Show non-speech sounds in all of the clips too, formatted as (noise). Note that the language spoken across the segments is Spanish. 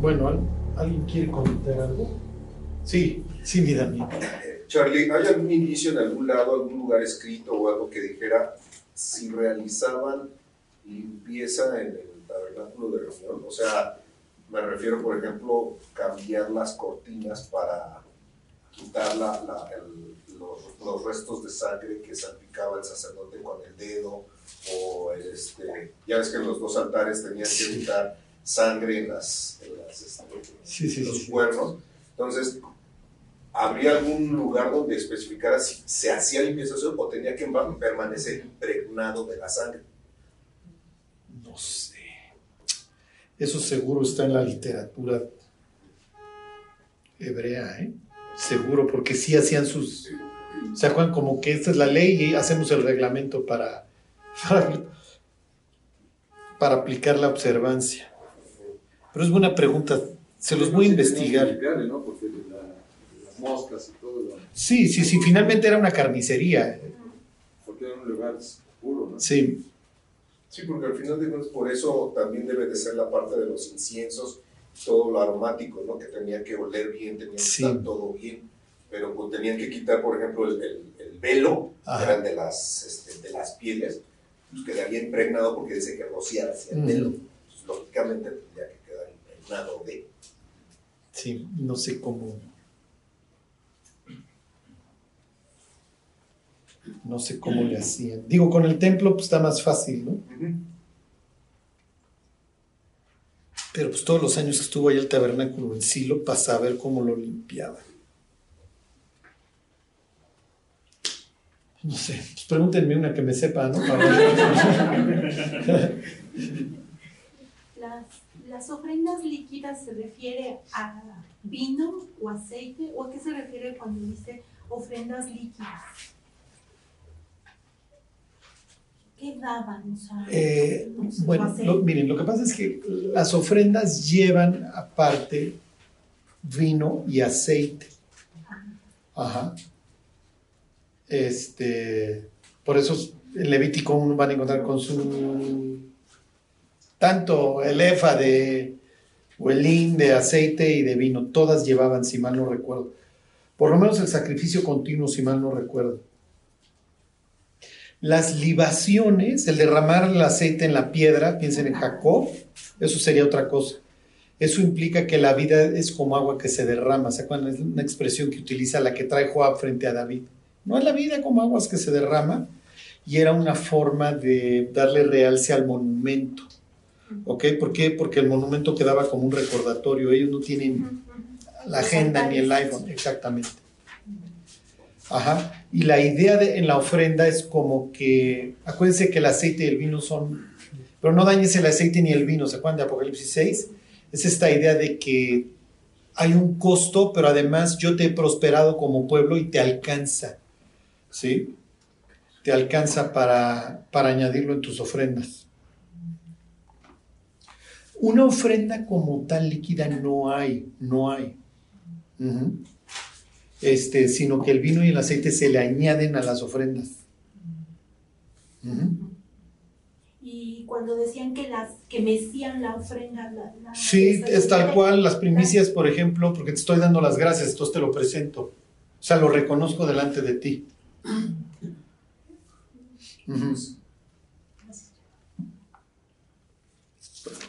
Bueno, ¿alguien quiere comentar algo? Sí, sí, mi Dani. Charlie, ¿hay algún indicio en algún lado, algún lugar escrito o algo que dijera si realizaban limpieza en el tabernáculo de reunión? O sea, me refiero, por ejemplo, cambiar las cortinas para quitar la, la, el, los, los, restos de sangre que salpicaba el sacerdote con el dedo, o este, ya ves que los dos altares tenían que quitar sangre en, las, en las este, sí, sí, los sí, cuernos. Entonces, ¿habría algún lugar donde especificara si se hacía limpieza o tenía que permanecer impregnado de la sangre? No sé. Eso seguro está en la literatura hebrea, ¿eh? Seguro, porque sí hacían sus... ¿Se acuerdan? Como que esta es la ley y hacemos el reglamento para, para, (laughs) para aplicar la observancia. Pero es buena pregunta. Se los voy a investigar. ¿no? Porque la, las moscas y todo. Lo... Sí, sí, sí. Finalmente era una carnicería. Porque era un lugar puro, ¿no? Sí. Sí, porque al final de cuentas por eso también debe de ser la parte de los inciensos, todo lo aromático, ¿no? Que tenía que oler bien, tenía que Sí. estar todo bien, pero pues, tenían que quitar, por ejemplo, el, el, el velo, que Ajá. eran de las, este, de las pieles, pues quedaría impregnado porque dice que rociara hacia el velo. Pues, lógicamente tendría que Sí, no sé cómo. No sé cómo le hacían. Digo, con el templo pues está más fácil, ¿no? Pero pues todos los años que estuvo ahí el tabernáculo en Silo para saber cómo lo limpiaban. No sé, pues pregúntenme una que me sepa, ¿no? (laughs) Las, ofrendas líquidas se refiere a vino o aceite o a qué se refiere cuando dice ofrendas líquidas. ¿Qué daban? O sea, Eh, bueno, lo- miren, lo que pasa es que las ofrendas llevan aparte vino y aceite. Ajá. Este, por eso en Levítico uno van a encontrar con su tanto el efa de hin de aceite y de vino, todas llevaban, si mal no recuerdo. Por lo menos el sacrificio continuo, si mal no recuerdo. Las libaciones, el derramar el aceite en la piedra, piensen en Jacob, eso sería otra cosa. Eso implica que la vida es como agua que se derrama. ¿Se acuerdan? Es una expresión que utiliza la que trae Joab frente a David. No es la vida como aguas que se derrama. Y era una forma de darle realce al monumento. ¿Ok? ¿Por qué? Porque el monumento quedaba como un recordatorio. Ellos no tienen la agenda ni el iPhone, exactamente. Ajá. Y la idea de, en la ofrenda es como que, acuérdense que el aceite y el vino son, pero no dañes el aceite ni el vino, ¿se acuerdan de Apocalipsis 6? Es esta idea de que hay un costo, pero además yo te he prosperado como pueblo y te alcanza, ¿sí? Te alcanza para, para añadirlo en tus ofrendas. Una ofrenda como tal líquida no hay, no hay. Este, sino que el vino y el aceite se le añaden a las ofrendas. Y cuando decían que las que mecían la ofrenda, la, la- Sí, es tal cual, las primicias, por ejemplo, porque te estoy dando las gracias, entonces te lo presento. O sea, lo reconozco delante de ti. Ujú.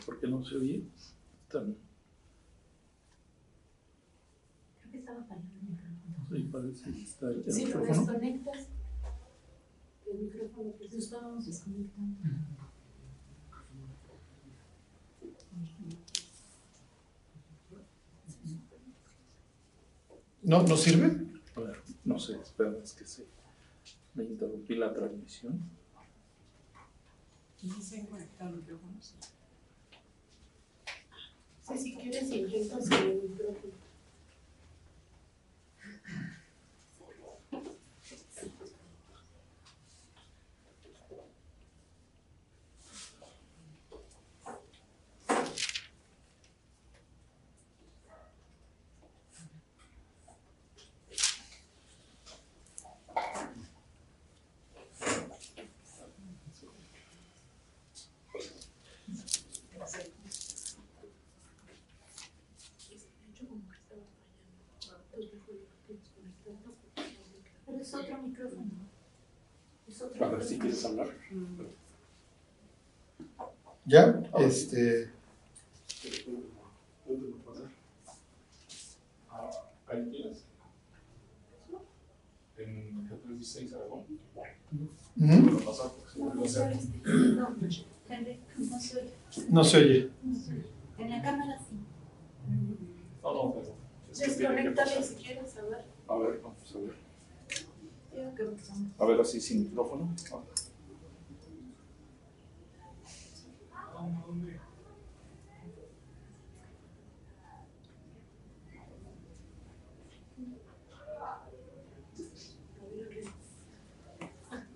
¿Por qué no se oye? Tan- Creo que estaba fallando el micrófono. sí, parece que está el Si lo desconectas, el micrófono que lo estábamos desconectando. ¿No, ¿No sirve? A ver, no sé, espera, es que se me interrumpí la transmisión. No se han conectado micrófonos. Sí, si quieres, intentas el micrófono. ¿Ya? Este, Ahí tienes. En Jesús 16 Aragón. No, a se oye. En la cámara sí. No, no, pero. si quieres saber. A ver, vamos a ver. Digo que son- A ver, así sin micrófono.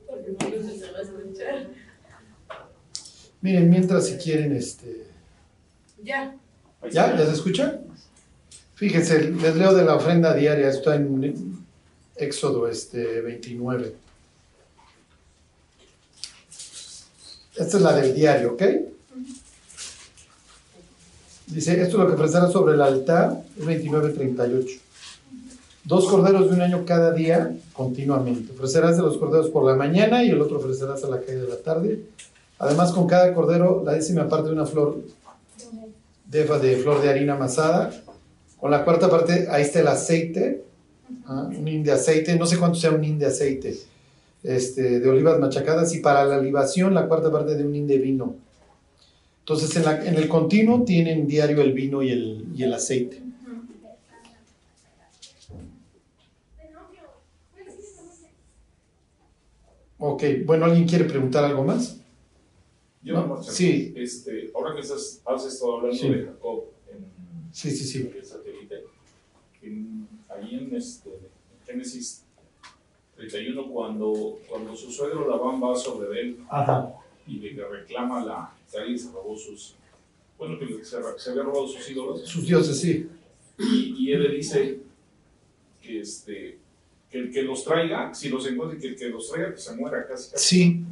Porque no se va a escuchar. Miren, mientras si quieren, este, Ya. ¿ya? ¿Ya se escucha? Fíjense, les leo de la ofrenda diaria, está en Éxodo este, 29. Esta es la del diario, ¿ok? Dice, esto es lo que ofrecerás sobre el altar, es 29.38. Dos corderos de un año cada día, continuamente. Ofrecerás de los corderos por la mañana y el otro ofrecerás a la caída de la tarde. Además, con cada cordero, la décima parte de una flor de flor de harina amasada. Con la cuarta parte, ahí está el aceite, ¿ah? un hin de aceite, no sé cuánto sea un hin de aceite, este, de olivas machacadas, y para la libación, la cuarta parte de un hin de vino. Entonces, en, la- el continuo tienen diario el vino y el, y el aceite. Ok, bueno, ¿alguien quiere preguntar algo más? Yo ¿No? nada más, Sí. Este, ahora que estás, has estado hablando Sí. de Jacob en Sí, sí, sí. el satélite, en- ahí en, este, en Génesis 31, cuando, cuando su suegro Labán va sobre él Ajá. y le reclama la que alguien se robó sus, bueno, que se, se había robado sus ídolos, Sus dioses, sí. y, y él le dice que, este, que el que los traiga, si los encuentra, que el que los traiga, que se muera casi. casi. Sí.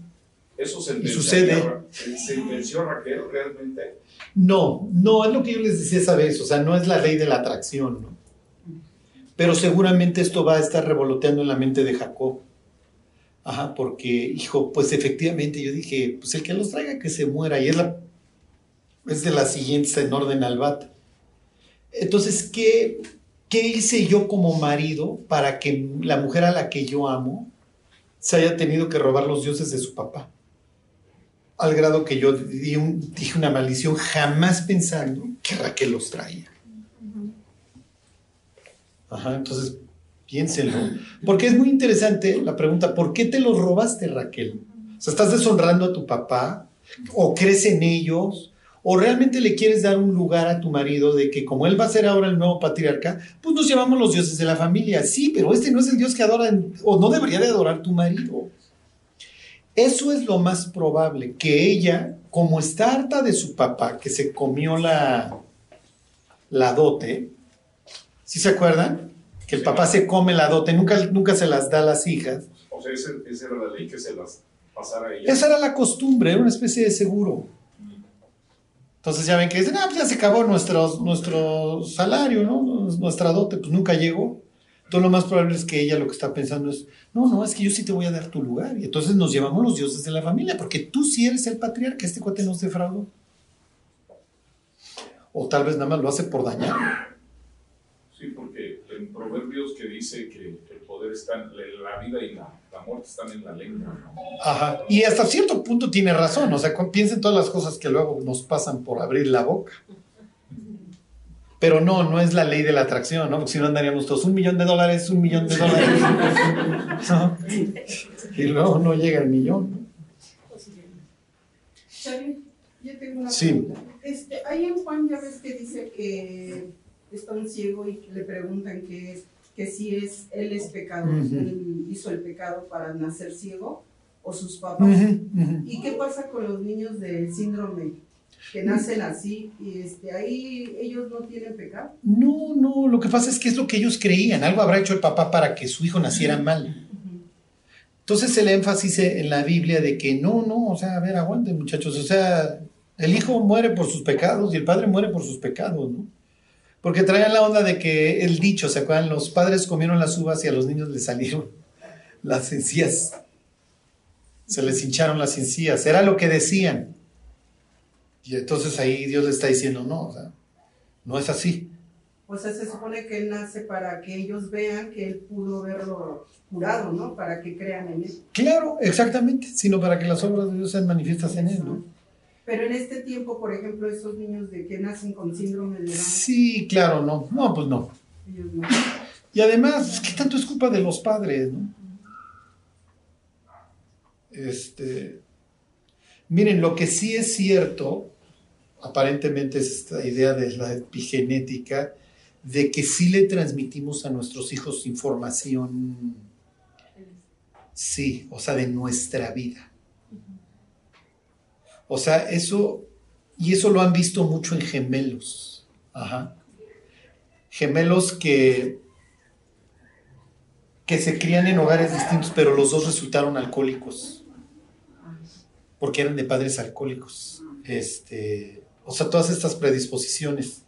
Eso sucede. sentenció a Raquel realmente. No, no, es lo que yo les decía esa vez, o sea, no es la ley de la atracción, ¿no? Pero seguramente esto va a estar revoloteando en la mente de Jacob. Ajá, porque, hijo, pues efectivamente yo dije, pues el que los traiga que se muera, y es, la, es de la siguiente en orden al bat. Entonces, ¿qué, ¿qué hice yo como marido para que la mujer a la que yo amo se haya tenido que robar los dioses de su papá? Al grado que yo di un- dije una maldición jamás pensando que Raquel los traía. Ajá, entonces piénsenlo. Porque es muy interesante la pregunta, ¿por qué te los robaste, Raquel? O sea, ¿estás deshonrando a tu papá? ¿O crees en ellos? ¿O realmente le quieres dar un lugar a tu marido de que como él va a ser ahora el nuevo patriarca, pues nos llevamos los dioses de la familia? Sí, pero este no es el dios que adora o no debería de adorar tu marido. Eso es lo más probable, que ella, como está harta de su papá, que se comió la, la dote, ¿sí se acuerdan? Que el papá se come la dote, nunca, nunca se las da a las hijas. O sea, esa era la ley que se las pasara a ella. Esa era la costumbre, era una especie de seguro. Entonces ya ven que dicen, ah, pues ya se acabó nuestro, nuestro salario, ¿no? Nuestra dote, pues nunca llegó. Entonces lo más probable es que ella lo que está pensando es, no, no, es que yo sí te voy a dar tu lugar. Y entonces nos llevamos los dioses de la familia, porque tú sí eres el patriarca, este cuate nos defraudó. O tal vez nada más lo hace por dañar. Sí, porque en Proverbios que dice que el poder está en la vida y la, la muerte están en la lengua. ¿no? Ajá. Y hasta cierto punto tiene razón. O sea, cu- piensen todas las cosas que luego nos pasan por abrir la boca. Pero no, no es la ley de la atracción, ¿no? Porque si no andaríamos todos un millón de dólares, un millón de dólares. ¿no? (laughs) Y luego no llega el millón. yo tengo una Sí. pregunta. Este, ahí en Juan ya ves que dice que está un ciego y le preguntan que, es- que si es él es pecado, Ujú. él hizo el pecado para nacer ciego o sus papás. ¿Y qué pasa con los niños del síndrome que nacen así y este, ahí ellos no tienen pecado? No, no, lo que pasa es que es lo que ellos creían. Algo habrá hecho el papá para que su hijo naciera mal. Entonces el énfasis en la Biblia de que no, no, o sea, a ver, aguanten muchachos, o sea, el hijo muere por sus pecados y el padre muere por sus pecados, ¿no? Porque traían la onda de que el dicho, ¿se acuerdan? Los padres comieron las uvas y a los niños les salieron las encías. Se les hincharon las encías. Era lo que decían. Y entonces ahí Dios le está diciendo, no, o sea, no es así. O sea, se supone que Él nace para que ellos vean que Él pudo verlo curado, ¿no? Para que crean en Él. Claro, exactamente, sino para que las obras de Dios sean manifiestas en Él, ¿no? Pero en este tiempo, por ejemplo, esos niños de que nacen con síndrome de Down, Sí, claro, no. No, pues no. ellos no. Y además, ¿qué tanto es culpa de los padres, no? Este, miren, lo que sí es cierto, aparentemente es esta idea de la epigenética, de que sí le transmitimos a nuestros hijos información, sí, o sea, de nuestra vida. O sea, eso, y eso lo han visto mucho en gemelos. Ajá. Gemelos que, que se crían en hogares distintos, pero los dos resultaron alcohólicos. Porque eran de padres alcohólicos. Este, o sea, todas estas predisposiciones.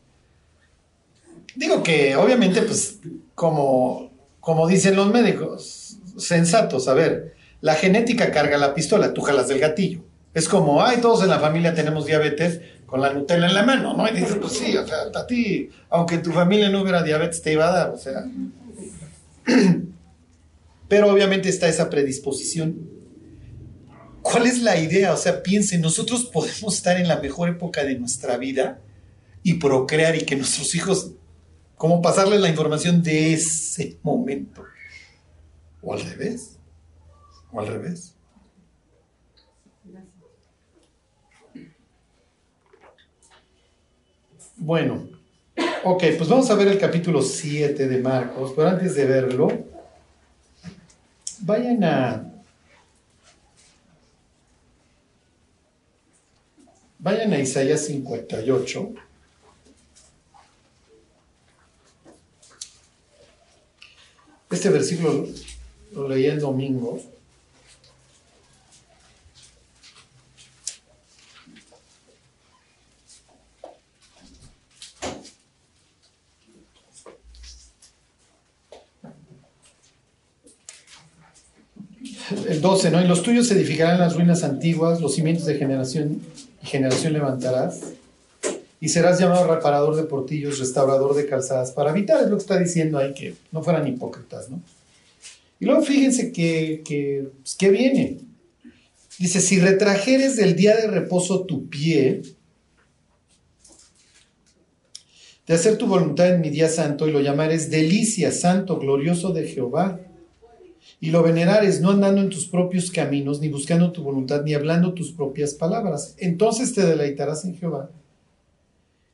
Digo que obviamente, pues, como, como dicen los médicos, sensatos, a ver, la genética carga la pistola, tú jalas del gatillo. Es como, ay, todos en la familia tenemos diabetes con la Nutella en la mano, ¿no? Y dices, pues sí, o sea, a ti, aunque en tu familia no hubiera diabetes, te iba a dar, o sea. (clears throat) Pero obviamente está esa predisposición. ¿Cuál es la idea? O sea, piensen, nosotros podemos estar en la mejor época de nuestra vida y procrear y que nuestros hijos, como pasarles la información de ese momento. O al revés. O al revés. Bueno, ok, pues vamos a ver el capítulo 7 de Marcos, pero antes de verlo, vayan a... Vayan a Isaías 58. Este versículo lo leí el domingo. El 12, ¿no? Y los tuyos se edificarán las ruinas antiguas, los cimientos de generación generación levantarás, y serás llamado reparador de portillos, restaurador de calzadas, para evitar, es lo que está diciendo ahí, que no fueran hipócritas, ¿no? Y luego fíjense que, que, pues, que viene. Dice, si retrajeres del día de reposo tu pie, de hacer tu voluntad en mi día santo, y lo llamares delicia, santo, glorioso de Jehová, y lo venerares, no andando en tus propios caminos, ni buscando tu voluntad, ni hablando tus propias palabras. Entonces te deleitarás en Jehová.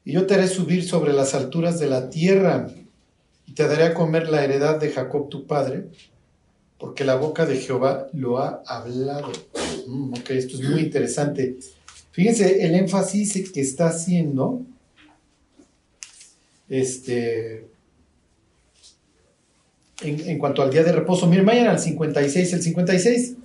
Y yo te haré subir sobre las alturas de la tierra, y te daré a comer la heredad de Jacob tu padre, porque la boca de Jehová lo ha hablado. Mm, ok, esto es muy interesante. Fíjense el énfasis que está haciendo este, en, cuanto al día de reposo. Miren, vayan al 56, el 56.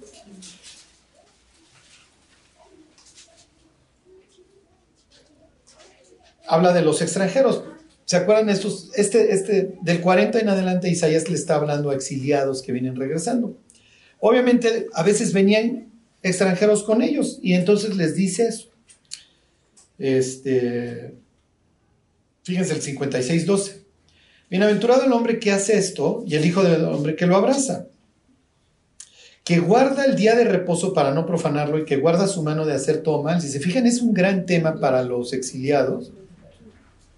Habla de los extranjeros. ¿Se acuerdan estos? Este, este, del 40 en adelante, Isaías le está hablando a exiliados que vienen regresando. Obviamente, a veces venían extranjeros con ellos y entonces les dice eso. Este, fíjense el 56, 12. Bienaventurado el hombre que hace esto y el hijo del hombre que lo abraza, que guarda el día de reposo para no profanarlo y que guarda su mano de hacer todo mal. Si se fijan, es un gran tema para los exiliados.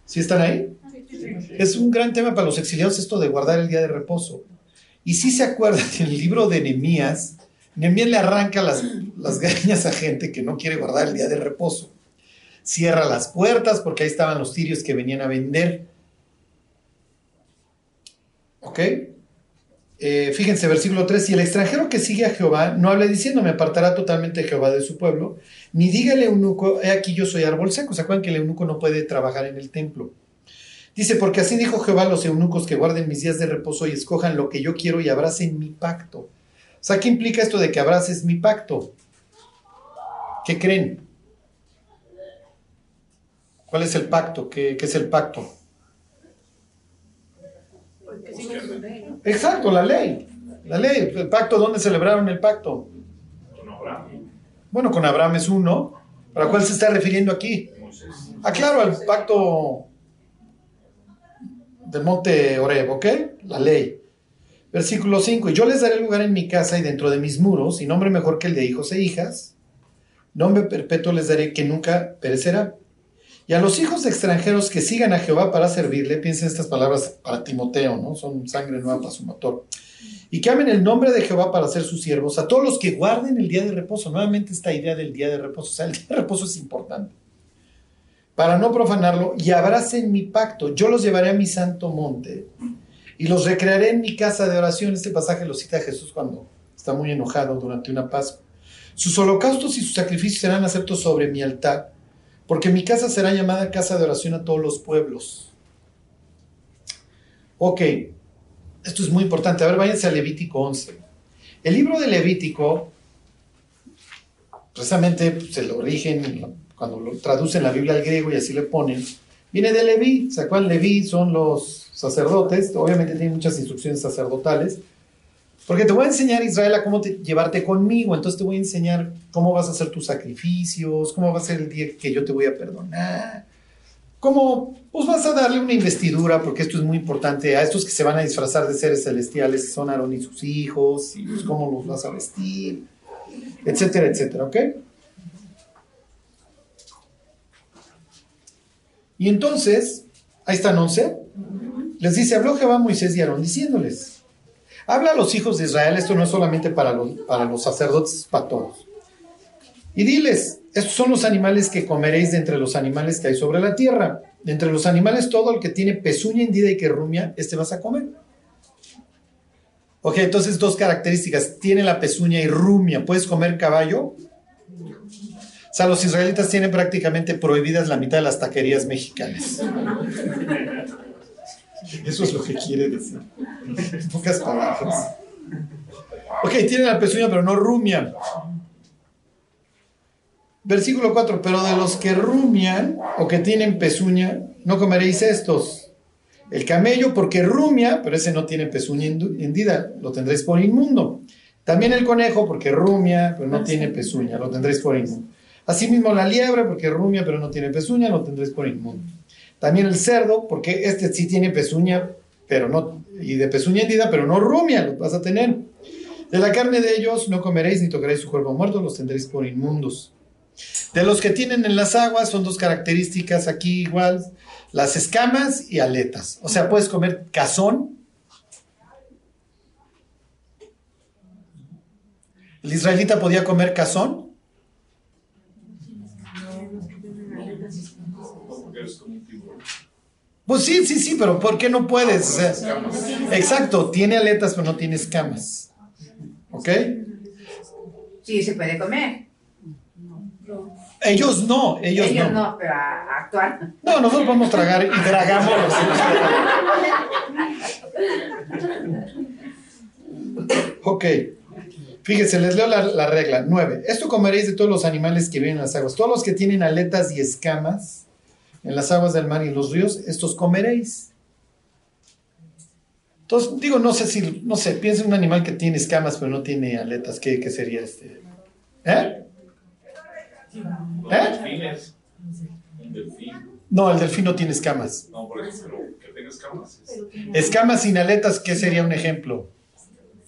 ¿Sí están ahí? Es un gran tema para los exiliados esto de guardar el día de reposo. Y si se acuerdan, en el libro de Nehemías, Nehemías le arranca las, las greñas a gente que no quiere guardar el día de reposo. Cierra las puertas porque ahí estaban los tirios que venían a vender. ¿Ok? Eh, fíjense, versículo 3, si el extranjero que sigue a Jehová no hable diciendo, me apartará totalmente Jehová de su pueblo, ni diga el eunuco, he aquí yo soy árbol seco. ¿Se acuerdan que el eunuco no puede trabajar en el templo? Dice, porque así dijo Jehová a los eunucos que guarden mis días de reposo y escojan lo que yo quiero y abracen mi pacto. O sea, ¿qué implica esto de que abraces mi pacto? ¿Qué creen? ¿Cuál es el pacto? ¿Qué, qué es el pacto? Exacto, la ley. La ley. El pacto, ¿dónde celebraron el pacto? Con Abraham. Bueno, con Abraham es uno. ¿Para cuál se está refiriendo aquí? Ah, claro, al pacto del monte Oreb, ¿ok? La ley. Versículo 5. Y yo les daré lugar en mi casa y dentro de mis muros, y nombre mejor que el de hijos e hijas. Nombre perpetuo les daré que nunca perecerá. Y a los hijos extranjeros que sigan a Jehová para servirle, piensen estas palabras para Timoteo, ¿no? Son sangre nueva para su motor. Y que amen el nombre de Jehová para ser sus siervos, a todos los que guarden el día de reposo. Nuevamente esta idea del día de reposo. O sea, el día de reposo es importante. Para no profanarlo, y abracen mi pacto. Yo los llevaré a mi santo monte y los recrearé en mi casa de oración. Este pasaje lo cita Jesús cuando está muy enojado durante una Pascua. Sus holocaustos y sus sacrificios serán aceptos sobre mi altar porque mi casa será llamada casa de oración a todos los pueblos. Ok, esto es muy importante. A ver, váyanse a Levítico 11. El libro de Levítico, precisamente pues, se lo origen cuando lo traducen la Biblia al griego y así le ponen, viene de Leví. ¿Se acuerdan? Leví son los sacerdotes, obviamente tienen muchas instrucciones sacerdotales, porque te voy a enseñar, Israel, a cómo llevarte conmigo. Entonces te voy a enseñar cómo vas a hacer tus sacrificios, cómo va a ser el día que yo te voy a perdonar. Cómo pues vas a darle una investidura, porque esto es muy importante, a estos que se van a disfrazar de seres celestiales, son Aarón y sus hijos, y pues cómo los vas a vestir, etcétera, etcétera, ¿ok? Y entonces, ahí están 11. Les dice, habló Jehová Moisés y Aarón diciéndoles, Habla a los hijos de Israel, esto no es solamente para los, para los sacerdotes, es para todos. Y diles, estos son los animales que comeréis de entre los animales que hay sobre la tierra. De entre los animales, todo el que tiene pezuña hendida y que rumia, este vas a comer. Ok, entonces dos características. Tiene la pezuña y rumia. ¿Puedes comer caballo? O sea, los israelitas tienen prácticamente prohibidas la mitad de las taquerías mexicanas. (laughs) Eso es lo que quiere decir. pocas palabras. Ok, tienen la pezuña, pero no rumian. Versículo 4, pero de los que rumian o que tienen pezuña, no comeréis estos. El camello, porque rumia, pero ese no tiene pezuña hendida, lo tendréis por inmundo. También el conejo, porque rumia, pero no tiene pezuña, lo tendréis por inmundo. Asimismo la liebre, porque rumia, pero no tiene pezuña, lo tendréis por inmundo. También el cerdo, porque este sí tiene pezuña, pero no, y de pezuña hendida, pero no rumia, lo vas a tener. De la carne de ellos no comeréis ni tocaréis su cuerpo muerto, los tendréis por inmundos. De los que tienen en las aguas son dos características aquí igual, las escamas y aletas. O sea, puedes comer cazón. ¿El israelita podía comer cazón? Pues sí, sí, sí, pero ¿por qué no puedes? exacto, tiene aletas pero no tiene escamas. ¿Ok? Sí, se puede comer. Ellos no, ellos, ellos no. pero actuar. No, nosotros vamos a tragar y tragamos ok. Fíjense, les leo la, la regla. 9. Esto comeréis de todos los animales que viven en las aguas. Todos los que tienen aletas y escamas en las aguas del mar y en los ríos, estos comeréis. Entonces, digo, no sé si, no sé, piensa en un animal que tiene escamas pero no tiene aletas, ¿qué, qué sería este? ¿Eh? ¿Eh? No, el delfín no tiene escamas. No, por ejemplo, que tenga escamas. Escamas sin aletas, ¿qué sería un ejemplo?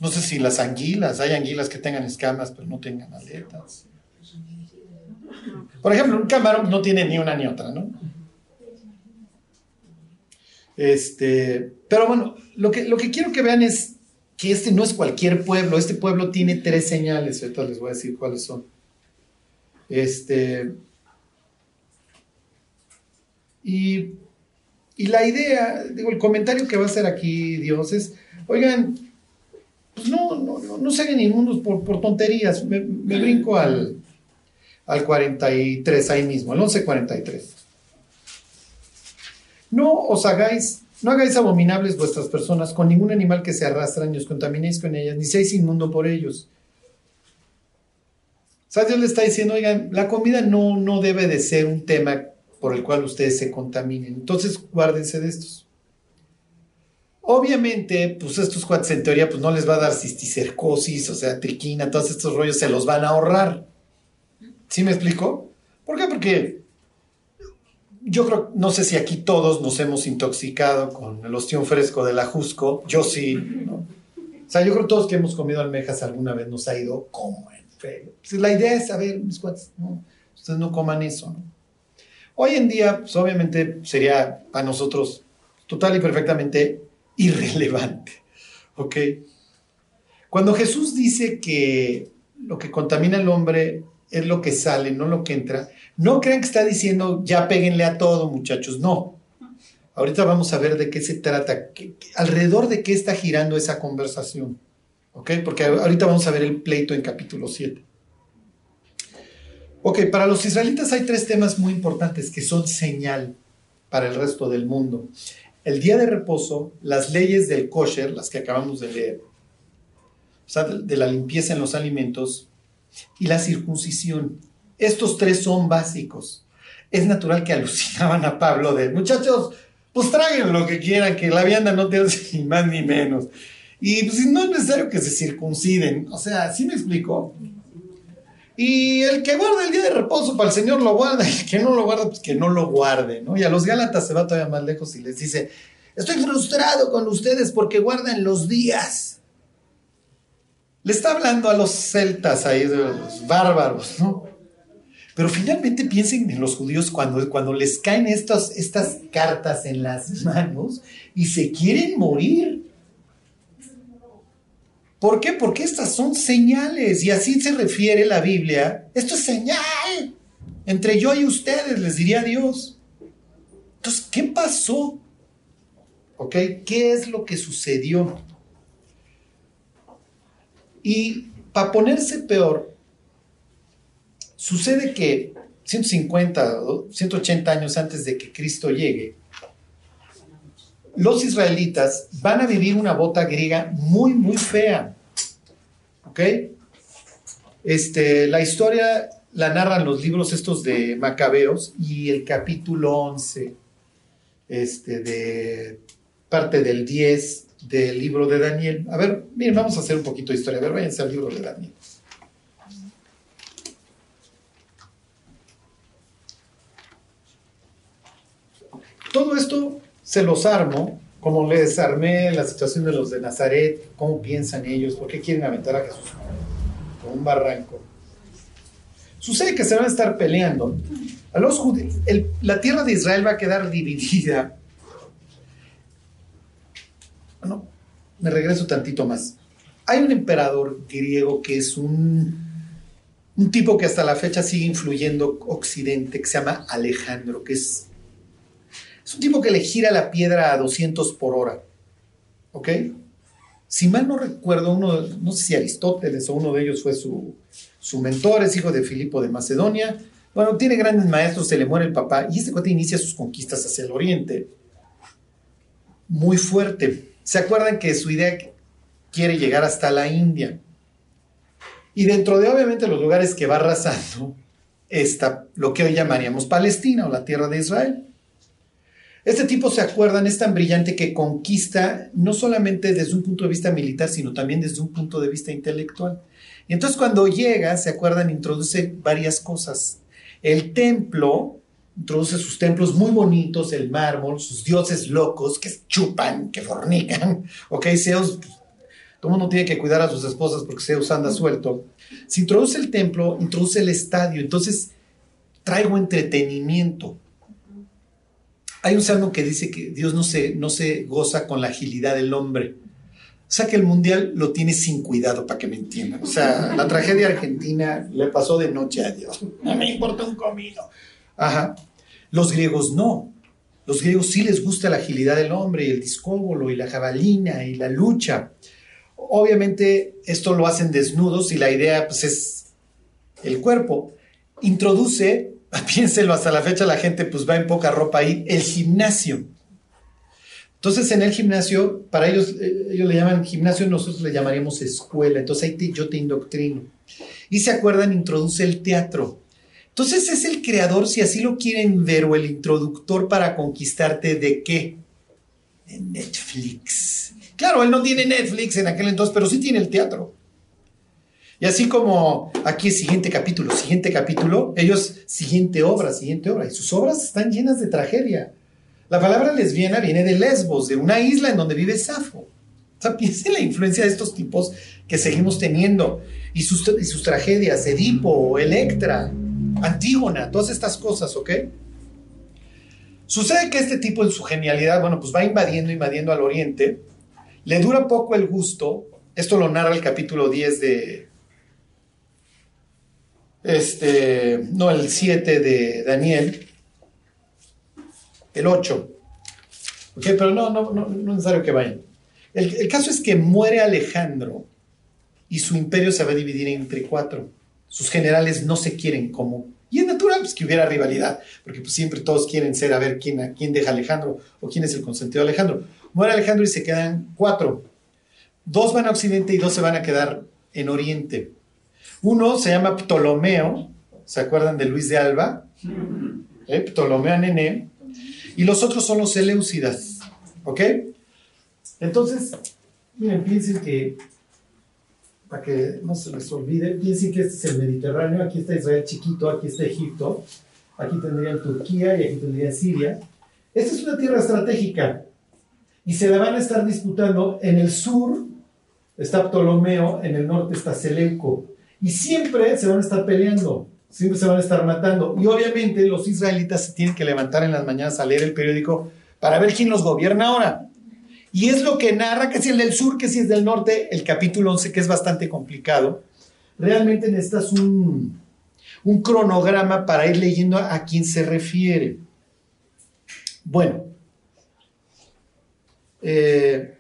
No sé si las anguilas, hay anguilas que tengan escamas pero no tengan aletas. Por ejemplo, un camarón no tiene ni una ni otra, ¿no? Este, pero bueno, lo que, lo que quiero que vean es que este no es cualquier pueblo, este pueblo tiene tres señales, ahorita les voy a decir cuáles son. Este, y, la idea, digo, el comentario que va a hacer aquí Dios es, oigan, pues no, no, no, no inmundos por, por tonterías, me, me brinco al, al 43 ahí mismo, al 1143. No os hagáis, no hagáis abominables vuestras personas con ningún animal que se arrastra, ni os contaminéis con ellas, ni seáis inmundo por ellos. O sea, Dios le está diciendo, oigan, la comida no, no debe de ser un tema por el cual ustedes se contaminen. Entonces, guárdense de estos. Obviamente, pues estos cuates en teoría, pues no les va a dar cisticercosis, o sea, triquina, todos estos rollos se los van a ahorrar. ¿Sí me explico? ¿Por qué? Porque yo creo, no sé si aquí todos nos hemos intoxicado con el ostión fresco de la Jusco. Yo sí, ¿no? O sea, yo creo que todos que hemos comido almejas alguna vez nos ha ido como en feo. Pues la idea es saber, mis cuates, ustedes no coman eso, ¿no? Hoy en día, pues obviamente sería para nosotros total y perfectamente irrelevante, (laughs) ¿ok? Cuando Jesús dice que lo que contamina al hombre es lo que sale, no lo que entra, no crean que está diciendo ya péguenle a todo, muchachos, no. Ahorita vamos a ver de qué se trata, alrededor de qué está girando esa conversación. ¿Ok? Porque ahorita vamos a ver el pleito en capítulo 7. Ok, para los israelitas hay tres temas muy importantes que son señal para el resto del mundo. El día de reposo, las leyes del kosher, las que acabamos de leer, o sea, de la limpieza en los alimentos, y la circuncisión. Estos tres son básicos. Es natural que alucinaban a Pablo de, muchachos, pues traguen lo que quieran, que la vianda no te hace (laughs) ni más ni menos. Y pues no es necesario que se circunciden. O sea, ¿sí me explico? Y el que guarda el día de reposo para el Señor lo guarda, (laughs) y el que no lo guarda, pues que no lo guarde, ¿no? Y a los Gálatas se va todavía más lejos y les dice, estoy frustrado con ustedes porque guardan los días. Le está hablando a los celtas ahí, de los bárbaros, ¿no? Pero finalmente piensen en los judíos cuando, cuando les caen estas, estas cartas en las (laughs) manos y se quieren morir. ¿Por qué? Porque estas son señales y así se refiere la Biblia. Esto es señal entre yo y ustedes, les diría Dios. Entonces, ¿qué pasó? ¿Ok? ¿Qué es lo que sucedió? Y para ponerse peor, Sucede que 150 o 180 años antes de que Cristo llegue, los israelitas van a vivir una bota griega muy, muy fea. ¿Ok? Este, la historia la narran los libros estos de Macabeos y el capítulo 11, este, de parte del 10 del libro de Daniel. A ver, miren, vamos a hacer un poquito de historia. A ver, váyanse al libro de Daniel. Todo esto se los armo, como les armé la situación de los de Nazaret, cómo piensan ellos, por qué quieren aventar a Jesús con un barranco. Sucede que se van a estar peleando. A los judíos, la tierra de Israel va a quedar dividida. Bueno, me regreso tantito más. Hay un emperador griego que es un, un tipo que hasta la fecha sigue influyendo Occidente, que se llama Alejandro, que es es un tipo que le gira la piedra a 200 por hora. ¿Ok? Si mal no recuerdo, uno, no sé si Aristóteles o uno de ellos fue su, su mentor, es hijo de Filipo de Macedonia. Bueno, tiene grandes maestros, se le muere el papá y este cuate inicia sus conquistas hacia el oriente. Muy fuerte. ¿Se acuerdan que su idea quiere llegar hasta la India? Y dentro de obviamente los lugares que va arrasando está lo que hoy llamaríamos Palestina o la tierra de Israel. Este tipo, se acuerdan, es tan brillante que conquista no solamente desde un punto de vista militar, sino también desde un punto de vista intelectual. Y entonces cuando llega, se acuerdan, introduce varias cosas. El templo, introduce sus templos muy bonitos, el mármol, sus dioses locos que chupan, que fornican, (laughs) ok, Zeus, todo mundo tiene que cuidar a sus esposas porque Zeus anda suelto. Se introduce el templo, introduce el estadio, entonces traigo entretenimiento, hay un salmo que dice que Dios no se, no se goza con la agilidad del hombre. O sea que el mundial lo tiene sin cuidado, para que me entiendan. O sea, la tragedia argentina le pasó de noche a Dios. No me importa un comino. Ajá. Los griegos no. Los griegos sí les gusta la agilidad del hombre, y el discóbolo, y la jabalina, y la lucha. Obviamente esto lo hacen desnudos y la idea pues, es el cuerpo. Introduce (laughs) piénselo, hasta la fecha la gente pues va en poca ropa ahí, el gimnasio. Entonces en el gimnasio, para ellos, eh, ellos le llaman gimnasio, nosotros le llamaríamos escuela, entonces ahí yo te indoctrino. Y se acuerdan, introduce el teatro. Entonces es el creador, si así lo quieren ver, o el introductor para conquistarte de qué? De Netflix. Claro, él no tiene Netflix en aquel entonces, pero sí tiene el teatro. Y así como aquí siguiente capítulo, siguiente capítulo, ellos siguiente obra, siguiente obra. Y sus obras están llenas de tragedia. La palabra lesbiana viene de Lesbos, de una isla en donde vive Safo. O sea, piensen la influencia de estos tipos que seguimos teniendo. Y sus, y sus tragedias, Edipo, Electra, Antígona, todas estas cosas, ¿ok? Sucede que este tipo en su genialidad, bueno, pues va invadiendo, invadiendo al oriente. Le dura poco el gusto. Esto lo narra el capítulo 10 de, este, no, el 7 de Daniel, el 8. Ok, pero no, no, no, no es necesario que vayan. El, el, caso es que muere Alejandro y su imperio se va a dividir entre cuatro. Sus generales no se quieren como. Y es natural pues, que hubiera rivalidad, porque pues, siempre todos quieren ser a ver quién, quién deja Alejandro o quién es el consentido de Alejandro. Muere Alejandro y se quedan cuatro. Dos van a Occidente y dos se van a quedar en Oriente. Uno se llama Ptolomeo, ¿se acuerdan de Luis de Alba? ¿Eh? Ptolomeo Nené. Y los otros son los Seleucidas, ¿ok? Entonces, miren, piensen que, para que no se les olvide, piensen que este es el Mediterráneo, aquí está Israel chiquito, aquí está Egipto, aquí tendrían Turquía y aquí tendrían Siria. Esta es una tierra estratégica y se la van a estar disputando en el sur, está Ptolomeo, en el norte está Seleuco. Y siempre se van a estar peleando, siempre se van a estar matando. Y obviamente los israelitas se tienen que levantar en las mañanas a leer el periódico para ver quién los gobierna ahora. Y es lo que narra, que si el del sur, que si es del norte, el capítulo 11, que es bastante complicado. Realmente necesitas un, un cronograma para ir leyendo a, a quién se refiere. Bueno. Eh,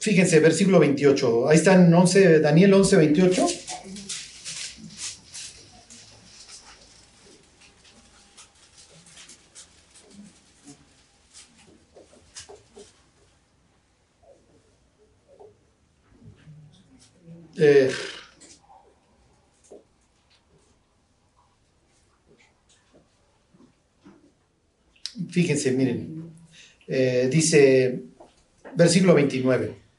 Fíjense, versículo 28. Ahí están 11, Daniel 11, 28. Eh, fíjense, miren. Eh, dice, versículo 29.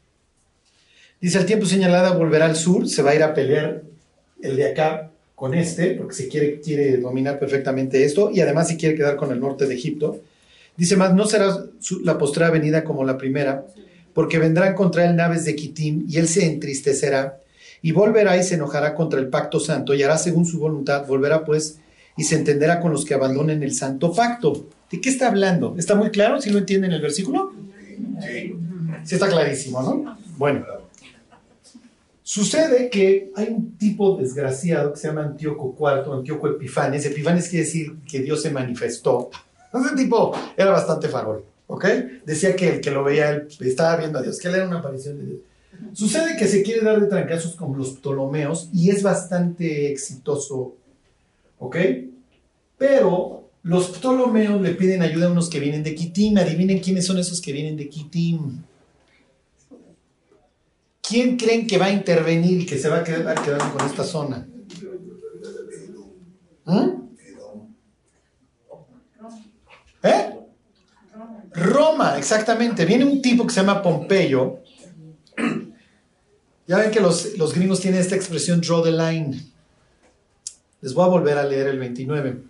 Dice, al tiempo señalado volverá al sur, se va a ir a pelear el de acá con este, porque se quiere, quiere dominar perfectamente esto, y además se quiere quedar con el norte de Egipto. Dice más, no será la postrera venida como la primera, porque vendrán contra él naves de Kitim, y él se entristecerá, y volverá y se enojará contra el pacto santo, y hará según su voluntad, volverá pues, y se entenderá con los que abandonen el santo pacto. ¿De qué está hablando? ¿Está muy claro? ¿Sí lo entienden el versículo? Sí. Sí está clarísimo, ¿no? Bueno. Sucede que hay un tipo desgraciado que se llama Antíoco IV, Antíoco Epifanes. Epifanes quiere decir que Dios se manifestó. Ese tipo era bastante farol, ¿ok? Decía que el que lo veía, él estaba viendo a Dios, que él era una aparición de Dios. Sucede que se quiere dar de trancazos con los Ptolomeos y es bastante exitoso, ¿ok? Pero los Ptolomeos le piden ayuda a unos que vienen de Kitim. Adivinen quiénes son esos que vienen de Kitim. ¿Quién creen que va a intervenir y que se va a quedar quedando con esta zona? ¿Eh? ¿Eh? Roma, exactamente. Viene un tipo que se llama Pompeyo. Ya ven que los, los gringos tienen esta expresión draw the line. Les voy a volver a leer el 29.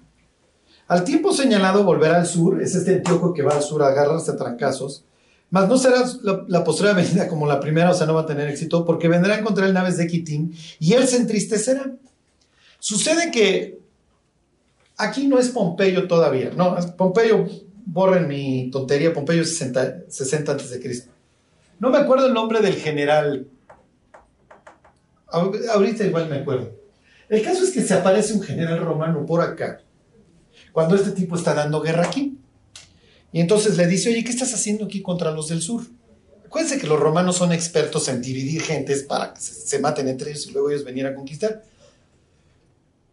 Al tiempo señalado volverá al sur, es este Antíoco que va al sur a agarrarse a trancazos, mas no será la, la posterior venida como la primera, o sea, no va a tener éxito, porque vendrá a encontrar el naves de Kitim y él se entristecerá. Sucede que aquí no es Pompeyo todavía, no, Pompeyo, borren mi tontería, Pompeyo 60, 60 antes de Cristo. No me acuerdo el nombre del general, ahorita igual me acuerdo. El caso es que se aparece un general romano por acá, cuando este tipo está dando guerra aquí. Y entonces le dice, oye, ¿qué estás haciendo aquí contra los del sur? Acuérdense que los romanos son expertos en dividir gentes para que se, maten entre ellos y luego ellos venir a conquistar.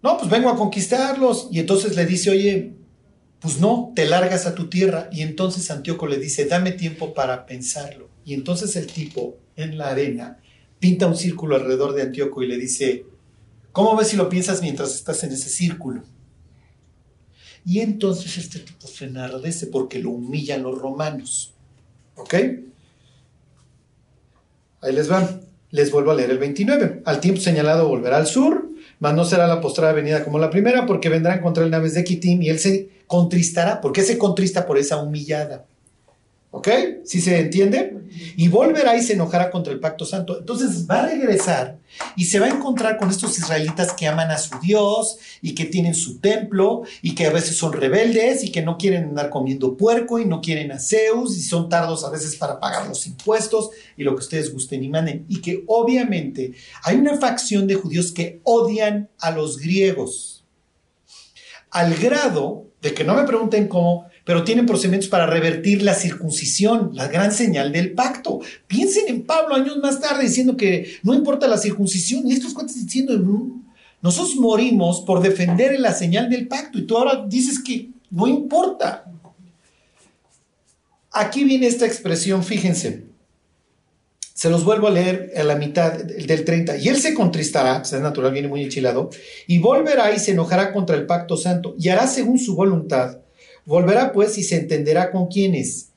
No, pues vengo a conquistarlos. Y entonces le dice, oye, pues no, te largas a tu tierra. Y entonces Antíoco le dice, dame tiempo para pensarlo. Y entonces el tipo en la arena pinta un círculo alrededor de Antíoco y le dice, ¿cómo ves si lo piensas mientras estás en ese círculo? Y entonces este tipo se enardece porque lo humillan los romanos. ¿Ok? Ahí les va. Les vuelvo a leer el 29. Al tiempo señalado volverá al sur, mas no será la postrada venida como la primera, porque vendrán contra él naves de Kitim y él se contristará. ¿Por qué se contrista por esa humillada? ¿Ok? ¿Sí se entiende? Y volverá y se enojará contra el pacto santo. Entonces va a regresar y se va a encontrar con estos israelitas que aman a su Dios y que tienen su templo y que a veces son rebeldes y que no quieren andar comiendo puerco y no quieren a Zeus y son tardos a veces para pagar los impuestos y lo que ustedes gusten y manden. Y que obviamente hay una facción de judíos que odian a los griegos al grado de que no me pregunten cómo, pero tienen procedimientos para revertir la circuncisión, la gran señal del pacto. Piensen en Pablo años más tarde diciendo que no importa la circuncisión y estos cuentos diciendo, nosotros morimos por defender la señal del pacto y tú ahora dices que no importa. Aquí viene esta expresión, fíjense. Se los vuelvo a leer a la mitad del 30. Y él se contristará, es natural, viene muy enchilado, y volverá y se enojará contra el pacto santo, y hará según su voluntad, Volverá pues y se entenderá con quiénes.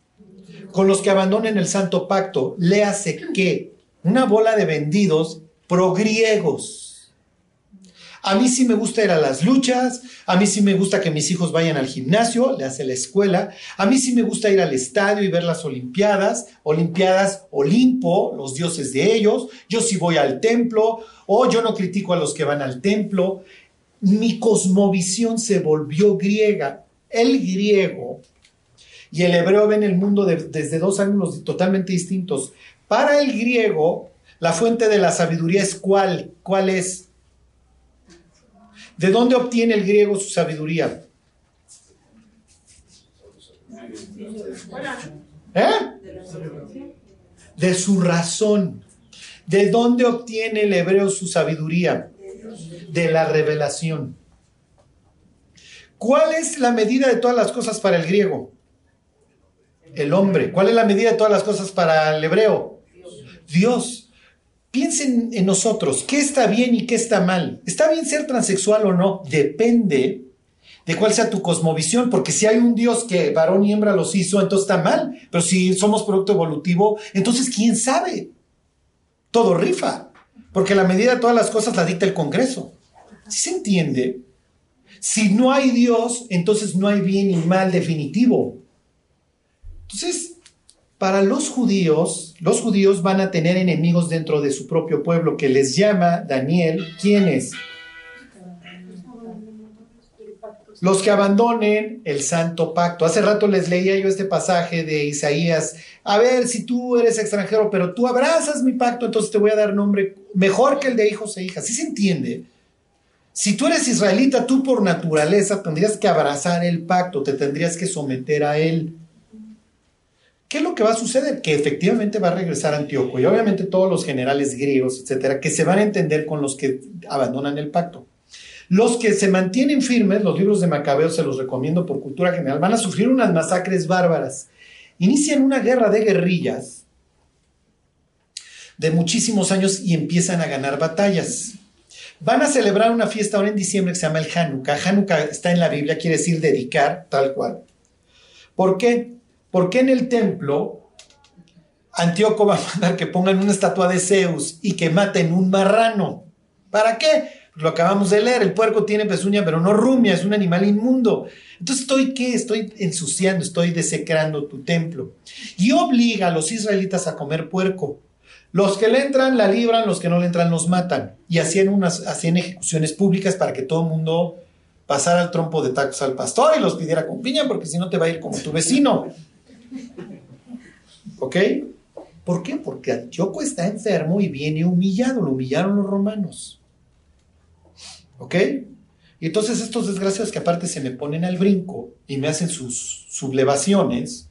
Con los que abandonen el santo pacto. Léase que una bola de vendidos progriegos. A mí sí me gusta ir a las luchas, a mí sí me gusta que mis hijos vayan al gimnasio, le hace la escuela, a mí sí me gusta ir al estadio y ver las Olimpiadas, Olimpiadas Olimpo, los dioses de ellos, yo sí voy al templo, o yo no critico a los que van al templo. Mi cosmovisión se volvió griega, el griego y el hebreo ven el mundo desde dos ángulos totalmente distintos. Para el griego, la fuente de la sabiduría es cuál? ¿Cuál es? ¿De dónde obtiene el griego su sabiduría? ¿Eh? De su razón. ¿De dónde obtiene el hebreo su sabiduría? De la revelación. ¿Cuál es la medida de todas las cosas para el griego? El hombre. ¿Cuál es la medida de todas las cosas para el hebreo? Dios. Piensen en nosotros, ¿qué está bien y qué está mal? ¿Está bien ser transexual o no? Depende de cuál sea tu cosmovisión, porque si hay un Dios que varón y hembra los hizo, entonces está mal, pero si somos producto evolutivo, entonces quién sabe. Todo rifa, porque la medida de todas las cosas la dicta el Congreso. ¿Sí se entiende? Si no hay Dios, entonces no hay bien y mal definitivo. Entonces, para los judíos, los judíos van a tener enemigos dentro de su propio pueblo que les llama Daniel, ¿quiénes? Los que abandonen el santo pacto. Hace rato les leía yo este pasaje de Isaías. A ver, si tú eres extranjero, pero tú abrazas mi pacto, entonces te voy a dar nombre mejor que el de hijos e hijas. ¿Sí se entiende? Si tú eres israelita, tú por naturaleza tendrías que abrazar el pacto, te tendrías que someter a él. ¿Qué es lo que va a suceder? Que efectivamente va a regresar Antíoco y obviamente todos los generales griegos, etcétera, que se van a entender con los que abandonan el pacto. Los que se mantienen firmes, los libros de Macabeo se los recomiendo por cultura general, van a sufrir unas masacres bárbaras. Inician una guerra de guerrillas de muchísimos años y empiezan a ganar batallas. Van a celebrar una fiesta ahora en diciembre que se llama el Hanukkah. Hanukkah está en la Biblia, quiere decir dedicar, tal cual. ¿Por qué? Porque en el templo Antíoco va a mandar que pongan una estatua de Zeus y que maten un marrano. ¿Para qué? Lo acabamos de leer, el puerco tiene pezuña pero no rumia, es un animal inmundo. Entonces estoy qué? Estoy ensuciando, estoy desecrando tu templo. Y obliga a los israelitas a comer puerco. Los que le entran la libran, los que no le entran los matan. Y hacían, unas, hacían ejecuciones públicas para que todo el mundo pasara el trompo de tacos al pastor y los pidiera con piña, porque si no te va a ir como tu vecino. ¿Ok? ¿Por qué? Porque Antioco está enfermo y viene humillado, lo humillaron los romanos. ¿Ok? Y entonces estos desgraciados que aparte se me ponen al brinco y me hacen sus sublevaciones,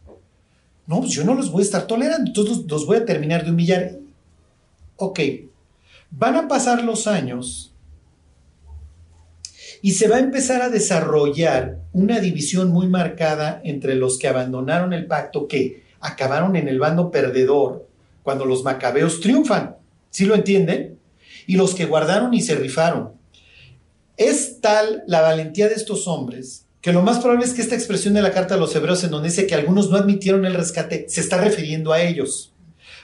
no, pues yo no los voy a estar tolerando, entonces los voy a terminar de humillar ok, van a pasar los años y se va a empezar a desarrollar una división muy marcada entre los que abandonaron el pacto, que acabaron en el bando perdedor cuando los macabeos triunfan, ¿sí lo entienden? Y los que guardaron y se rifaron. Es tal la valentía de estos hombres que lo más probable es que esta expresión de la carta a los hebreos en donde dice que algunos no admitieron el rescate se está refiriendo a ellos.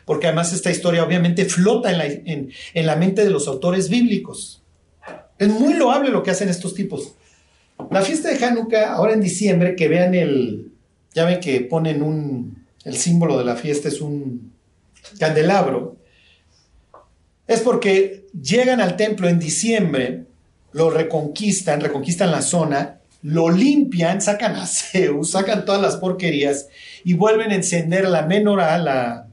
Porque además esta historia obviamente flota en la, en, en la mente de los autores bíblicos. Es muy loable lo que hacen estos tipos. La fiesta de Hanukkah, ahora en diciembre, que vean el, ya ven que ponen un, el símbolo de la fiesta es un candelabro, es porque llegan al templo en diciembre, lo reconquistan, reconquistan la zona, lo limpian, sacan a (laughs) Zeus, sacan todas las porquerías y vuelven a encender la menorá, la,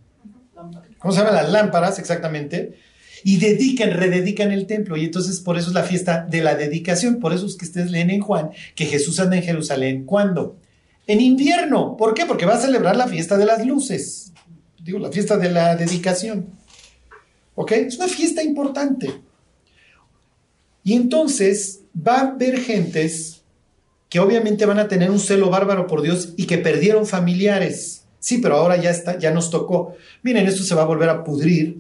¿cómo se llama? Las lámparas, exactamente, y dedican, rededican el templo. Y entonces por eso es la fiesta de la dedicación. Por eso es que ustedes leen en Juan que Jesús anda en Jerusalén. ¿Cuándo? En invierno. ¿Por qué? Porque va a celebrar la fiesta de las luces. Digo, la fiesta de la dedicación. ¿Ok? Es una fiesta importante. Y entonces va a haber gentes que obviamente van a tener un celo bárbaro por Dios y que perdieron familiares. Sí, pero ahora ya está, ya nos tocó. Miren, esto se va a volver a pudrir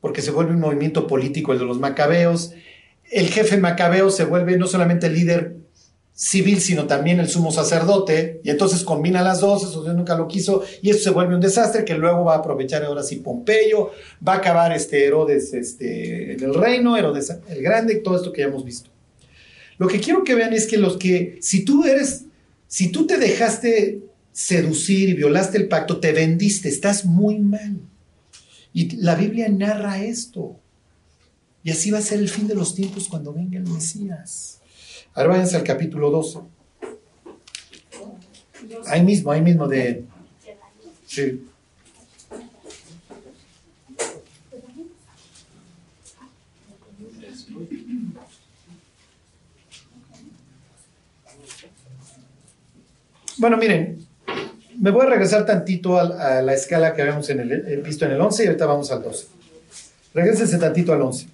porque se vuelve un movimiento político el de los macabeos. El jefe macabeo se vuelve no solamente el líder civil, sino también el sumo sacerdote, y entonces combina las dos, eso Dios nunca lo quiso, y eso se vuelve un desastre que luego va a aprovechar ahora sí Pompeyo, va a acabar este Herodes este, en el reino, Herodes el Grande, todo esto que ya hemos visto. Lo que quiero que vean es que los que, si tú eres, si tú te dejaste seducir y violaste el pacto, te vendiste, estás muy mal. Y la Biblia narra esto. Y así va a ser el fin de los tiempos cuando venga el Mesías. Ahora váyanse al capítulo 12. Ahí mismo, ahí mismo de... Sí. Bueno, miren, me voy a regresar tantito a, la escala que habíamos eh, visto en el 11 y ahorita vamos al 12. Regrésense tantito al 11.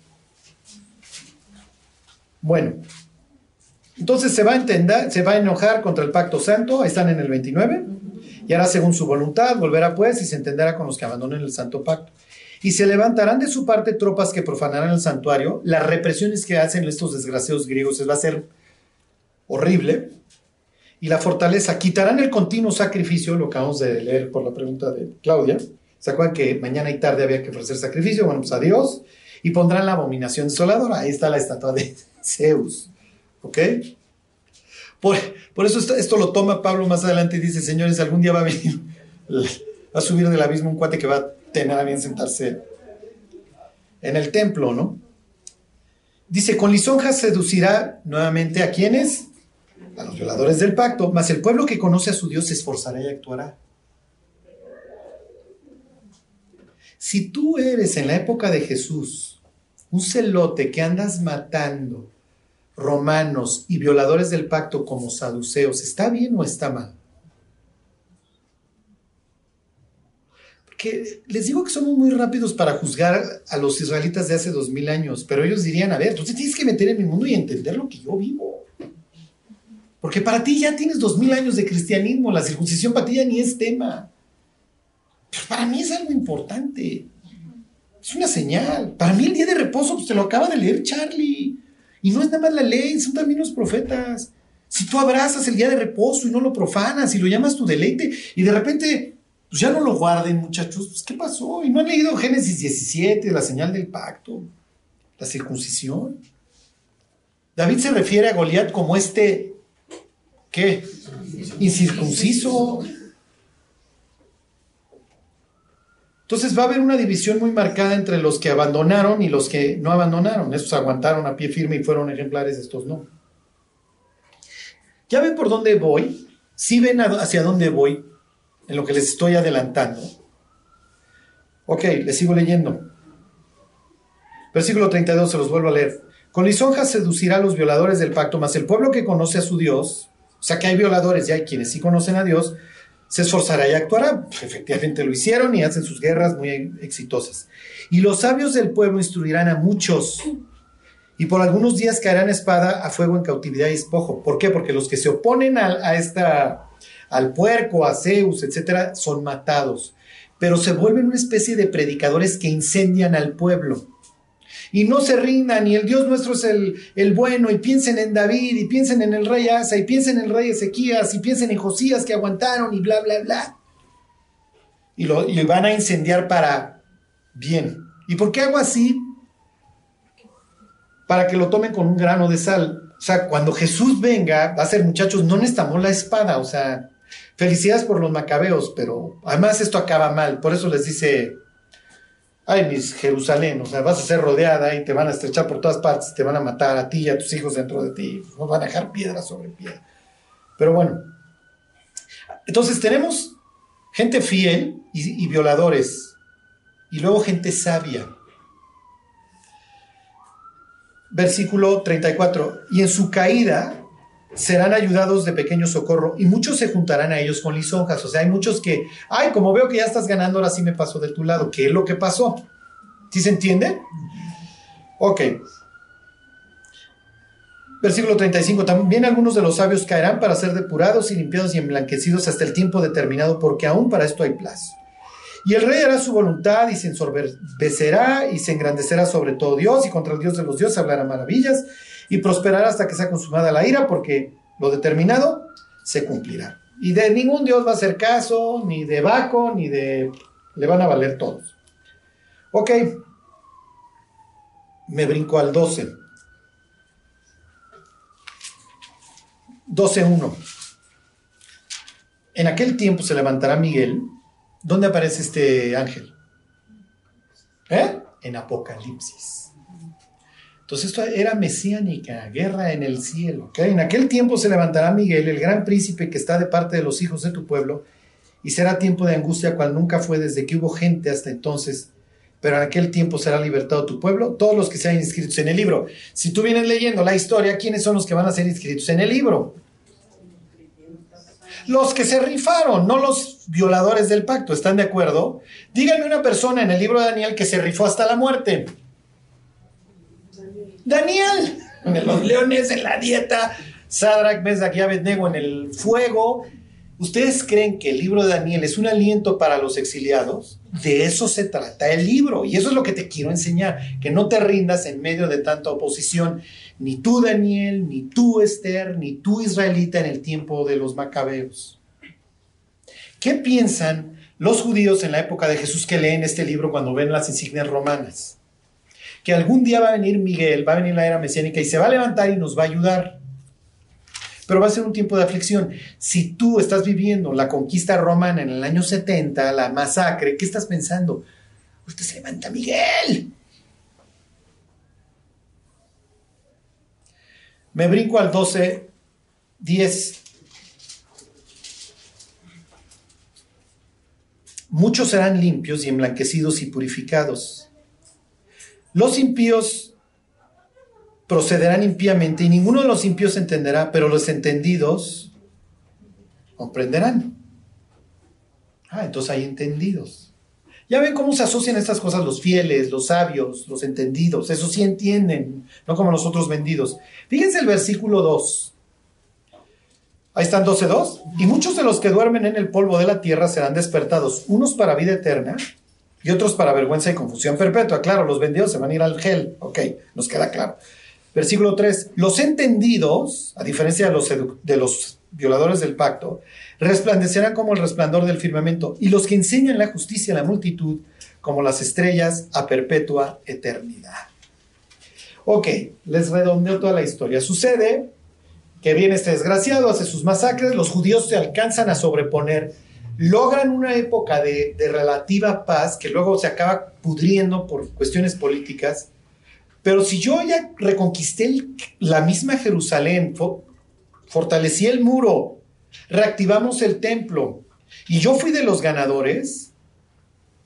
Bueno, entonces se va a entender, se va a enojar contra el pacto santo, ahí están en el 29, y hará según su voluntad, volverá pues y se entenderá con los que abandonen el santo pacto. Y se levantarán de su parte tropas que profanarán el santuario. Las represiones que hacen estos desgraciados griegos va a ser horrible. Y la fortaleza, quitarán el continuo sacrificio, lo acabamos de leer por la pregunta de Claudia. ¿Se acuerdan que mañana y tarde había que ofrecer sacrificio? Bueno, pues adiós. Y pondrán la abominación desoladora. Ahí está la estatua de (laughs) Zeus. ¿Ok? Por, eso esto, lo toma Pablo más adelante y dice, señores, algún día va a venir, (laughs) va a subir del abismo un cuate que va a tener a bien sentarse en el templo, ¿no? Dice, con lisonjas seducirá nuevamente a quienes? A los violadores del pacto, mas el pueblo que conoce a su Dios se esforzará y actuará. Si tú eres en la época de Jesús un celote que andas matando, romanos y violadores del pacto como saduceos, ¿está bien o está mal? Porque les digo que somos muy rápidos para juzgar a los israelitas de hace dos mil años, pero ellos dirían, a ver, tú tienes que meter en mi mundo y entender lo que yo vivo. Porque para ti ya tienes dos mil años de cristianismo, la circuncisión para ti ya ni es tema. Pero para mí es algo importante. Es una señal. Para mí el día de reposo, pues te lo acaba de leer Charlie. Y no es nada más la ley, son también los profetas. Si tú abrazas el día de reposo y no lo profanas y lo llamas tu deleite y de repente, pues ya no lo guarden muchachos, pues ¿qué pasó? Y no han leído Génesis 17, la señal del pacto, la circuncisión. David se refiere a Goliat como este, ¿qué? Incircunciso. Entonces va a haber una división muy marcada entre los que abandonaron y los que no abandonaron. Estos aguantaron a pie firme y fueron ejemplares, estos no. ¿Ya ven por dónde voy? ¿Sí ven hacia dónde voy en lo que les estoy adelantando? Ok, les sigo leyendo. Versículo 32, se los vuelvo a leer. Con lisonjas seducirá a los violadores del pacto, mas el pueblo que conoce a su Dios, o sea que hay violadores y hay quienes sí conocen a Dios, se esforzará y actuará. Efectivamente lo hicieron y hacen sus guerras muy exitosas. Y los sabios del pueblo instruirán a muchos. Y por algunos días caerán espada a fuego en cautividad y espojo. ¿Por qué? Porque los que se oponen a, esta, al puerco, a Zeus, etcétera, son matados. Pero se vuelven una especie de predicadores que incendian al pueblo y no se rindan, y el Dios nuestro es el, bueno, y piensen en David, y piensen en el rey Asa, y piensen en el rey Ezequías, y piensen en Josías que aguantaron, y bla, bla, bla. y lo y van a incendiar para bien. ¿Y por qué hago así? Para que lo tomen con un grano de sal. O sea, cuando Jesús venga, va a ser muchachos, no necesitamos la espada, o sea, felicidades por los macabeos, pero además esto acaba mal, por eso les dice, ay, mis Jerusalén, o sea, vas a ser rodeada y te van a estrechar por todas partes, te van a matar a ti y a tus hijos dentro de ti, nos van a dejar piedra sobre piedra. Pero bueno, entonces tenemos gente fiel y, y violadores, y luego gente sabia. Versículo 34, y en su caída serán ayudados de pequeño socorro y muchos se juntarán a ellos con lisonjas. O sea, hay muchos que, ay, como veo que ya estás ganando, ahora sí me paso de tu lado. ¿Qué es lo que pasó? ¿Sí se entiende? Ok. Versículo 35. También algunos de los sabios caerán para ser depurados y limpiados y emblanquecidos hasta el tiempo determinado, porque aún para esto hay plazo. Y el rey hará su voluntad y se ensorbecerá y se engrandecerá sobre todo Dios y contra el Dios de los dioses hablará maravillas y prosperará hasta que sea consumada la ira porque lo determinado se cumplirá. Y de ningún Dios va a hacer caso, ni de Baco, ni de... Le van a valer todos. Ok. Me brinco al 12. 12.1. En aquel tiempo se levantará Miguel. ¿Dónde aparece este ángel? ¿Eh? En Apocalipsis. Entonces esto era mesiánica, guerra en el cielo. En aquel tiempo se levantará Miguel, el gran príncipe que está de parte de los hijos de tu pueblo, y será tiempo de angustia cual nunca fue desde que hubo gente hasta entonces. Pero en aquel tiempo será libertado tu pueblo, todos los que sean inscritos en el libro. Si tú vienes leyendo la historia, ¿quiénes son los que van a ser inscritos en el libro? Los que se rifaron, no los violadores del pacto, ¿están de acuerdo? Díganme una persona en el libro de Daniel que se rifó hasta la muerte. Daniel, en los leones, en la dieta, Sadrach, Mesach y Abednego en el fuego. ¿Ustedes creen que el libro de Daniel es un aliento para los exiliados? De eso se trata el libro. Y eso es lo que te quiero enseñar, que no te rindas en medio de tanta oposición. Ni tú, Daniel, ni tú, Esther, ni tú, israelita, en el tiempo de los macabeos. ¿Qué piensan los judíos en la época de Jesús que leen este libro cuando ven las insignias romanas? Que algún día va a venir Miguel, va a venir la era mesiánica y se va a levantar y nos va a ayudar pero va a ser un tiempo de aflicción. Si tú estás viviendo la conquista romana en el año 70, la masacre, ¿qué estás pensando? Usted se levanta Miguel. Me brinco al 12, 10. Muchos serán limpios y emblanquecidos y purificados. Los impíos procederán impíamente y ninguno de los impíos entenderá, pero los entendidos comprenderán. Ah, entonces hay entendidos. Ya ven cómo se asocian estas cosas los fieles, los sabios, los entendidos. Eso sí entienden, no como los otros vendidos. Fíjense el versículo 2. Ahí están 12.2. Y muchos de los que duermen en el polvo de la tierra serán despertados, unos para vida eterna y otros para vergüenza y confusión perpetua. Claro, los vendidos se van a ir al gel. Ok, nos queda claro. Versículo 3. Los entendidos, a diferencia de los, violadores del pacto, resplandecerán como el resplandor del firmamento, y los que enseñan la justicia a la multitud, como las estrellas a perpetua eternidad. Ok, les redondeo toda la historia. Sucede que viene este desgraciado, hace sus masacres, los judíos se alcanzan a sobreponer, logran una época de, de relativa paz que luego se acaba pudriendo por cuestiones políticas, pero si yo ya reconquisté la misma Jerusalén, fortalecí el muro, reactivamos el templo, y yo fui de los ganadores,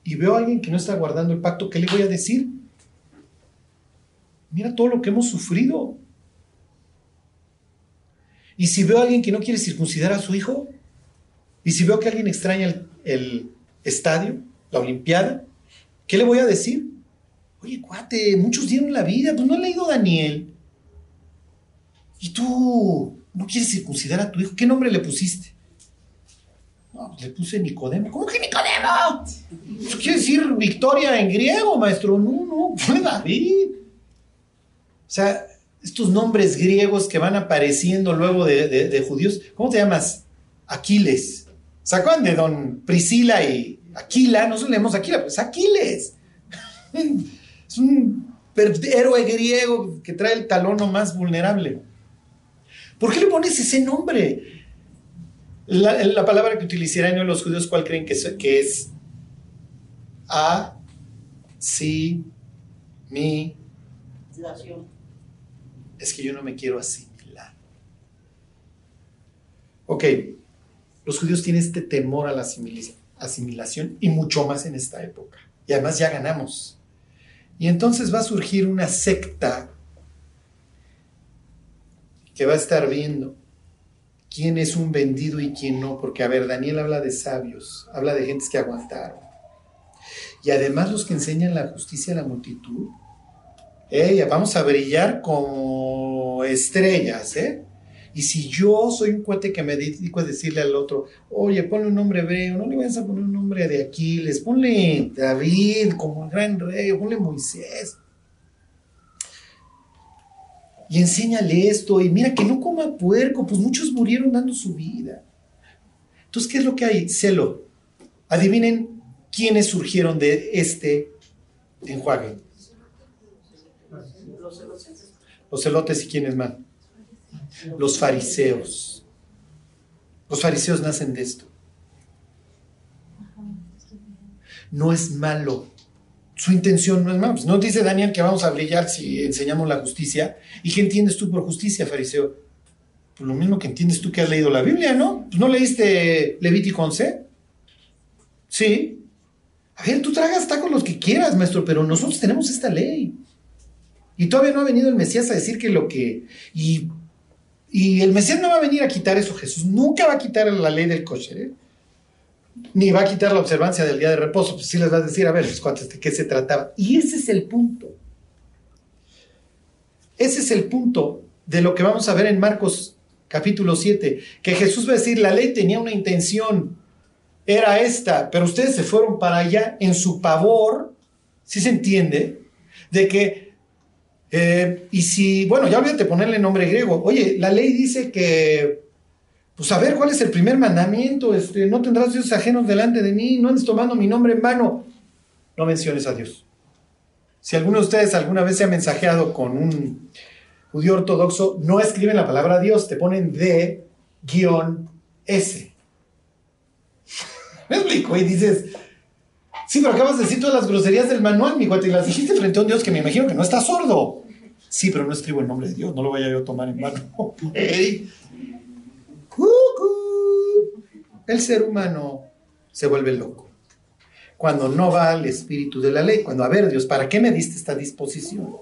y veo a alguien que no está guardando el pacto, ¿qué le voy a decir? Mira todo lo que hemos sufrido. Y si veo a alguien que no quiere circuncidar a su hijo, y si veo que alguien extraña el, estadio, la Olimpiada, ¿qué le voy a decir? Oye, cuate, muchos dieron la vida, pues no he leído Daniel. Y tú no quieres circuncidar a tu hijo, ¿qué nombre le pusiste? No, pues le puse Nicodemo. ¿Cómo que Nicodemo? Eso quiere decir victoria en griego, maestro. No, no, fue David. O sea, estos nombres griegos que van apareciendo luego de, judíos. ¿Cómo te llamas? Aquiles. ¿Se de don Priscila y Aquila, no leemos Aquila, pues Aquiles. (laughs) Es un héroe griego que trae el talono más vulnerable. ¿Por qué le pones ese nombre? La, palabra que utilizarían los judíos, ¿cuál creen que es? Que es a, si, mi. Es que yo no me quiero asimilar. Ok, los judíos tienen este temor a la asimilación y mucho más en esta época. Y además ya ganamos. Y entonces va a surgir una secta que va a estar viendo quién es un vendido y quién no, porque a ver, Daniel habla de sabios, habla de gentes que aguantaron. Y además los que enseñan la justicia a la multitud, vamos a brillar como estrellas, ¿eh? Y si yo soy un cuate que me dedico a decirle al otro, oye, ponle un nombre hebreo, no le vayas a poner un nombre de Aquiles, ponle David como el gran rey, ponle Moisés. Y enséñale esto, y mira que no coma puerco, pues muchos murieron dando su vida. Entonces, ¿qué es lo que hay? Celo. Adivinen quiénes surgieron de este enjuague. Los celotes y quiénes más. Los fariseos. Los fariseos nacen de esto. No es malo. Su intención no es malo. Pues no dice Daniel que vamos a brillar si enseñamos la justicia. ¿Y qué entiendes tú por justicia, fariseo? Pues lo mismo que entiendes tú que has leído la Biblia, ¿no? Pues no leíste Levítico 11. Sí. A ver, tú tragas tacos los que quieras, maestro, pero nosotros tenemos esta ley. Y todavía no ha venido el Mesías a decir que lo que... Y y el Mesías no va a venir a quitar eso, Jesús nunca va a quitar la ley del kosher, ¿eh? ni va a quitar la observancia del día de reposo, pues sí les va a decir, a ver, pues, ¿de qué se trataba? Y ese es el punto. Ese es el punto de lo que vamos a ver en Marcos capítulo 7, que Jesús va a decir, la ley tenía una intención, era esta, pero ustedes se fueron para allá en su pavor, si se entiende, de que eh, y si, bueno, ya olvídate ponerle nombre griego. Oye, la ley dice que, pues a ver, ¿cuál es el primer mandamiento? Este, no tendrás dioses ajenos delante de mí, no andes tomando mi nombre en vano. No menciones a Dios. Si alguno de ustedes alguna vez se ha mensajeado con un judío ortodoxo, no escriben la palabra Dios, te ponen D guion S. ¿Me explico? Y dices, Sí, pero acabas de decir todas las groserías del manual, mi guate, y las dijiste frente a un Dios que me imagino que no está sordo. Sí, pero no escribo el nombre de Dios, no lo vaya yo a tomar en mano. (laughs) El ser humano se vuelve loco. Cuando no va al espíritu de la ley, cuando, a ver, Dios, ¿para qué me diste esta disposición?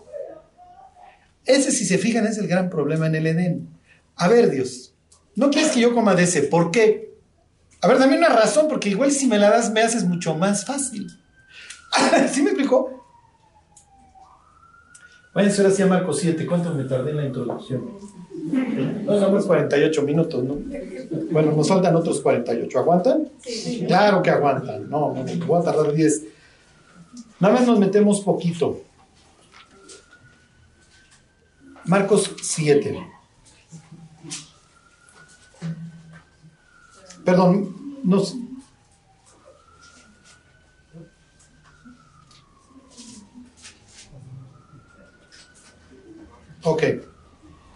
Ese, si se fijan, es el gran problema en el Edén. A ver, Dios, ¿no quieres que yo coma de ese? ¿Por qué? A ver, dame una razón, porque igual si me la das me haces mucho más fácil. (laughs) ¿Sí me explicó? Váyanse ahora sí a Marcos 7. ¿Cuánto me tardé en la introducción? No, damos 48 minutos, ¿no? Bueno, nos faltan otros 48. ¿Aguantan? Sí. Claro que aguantan. No, no, no, voy a tardar 10. Nada más nos metemos poquito. Marcos 7. Perdón, nos... Ok.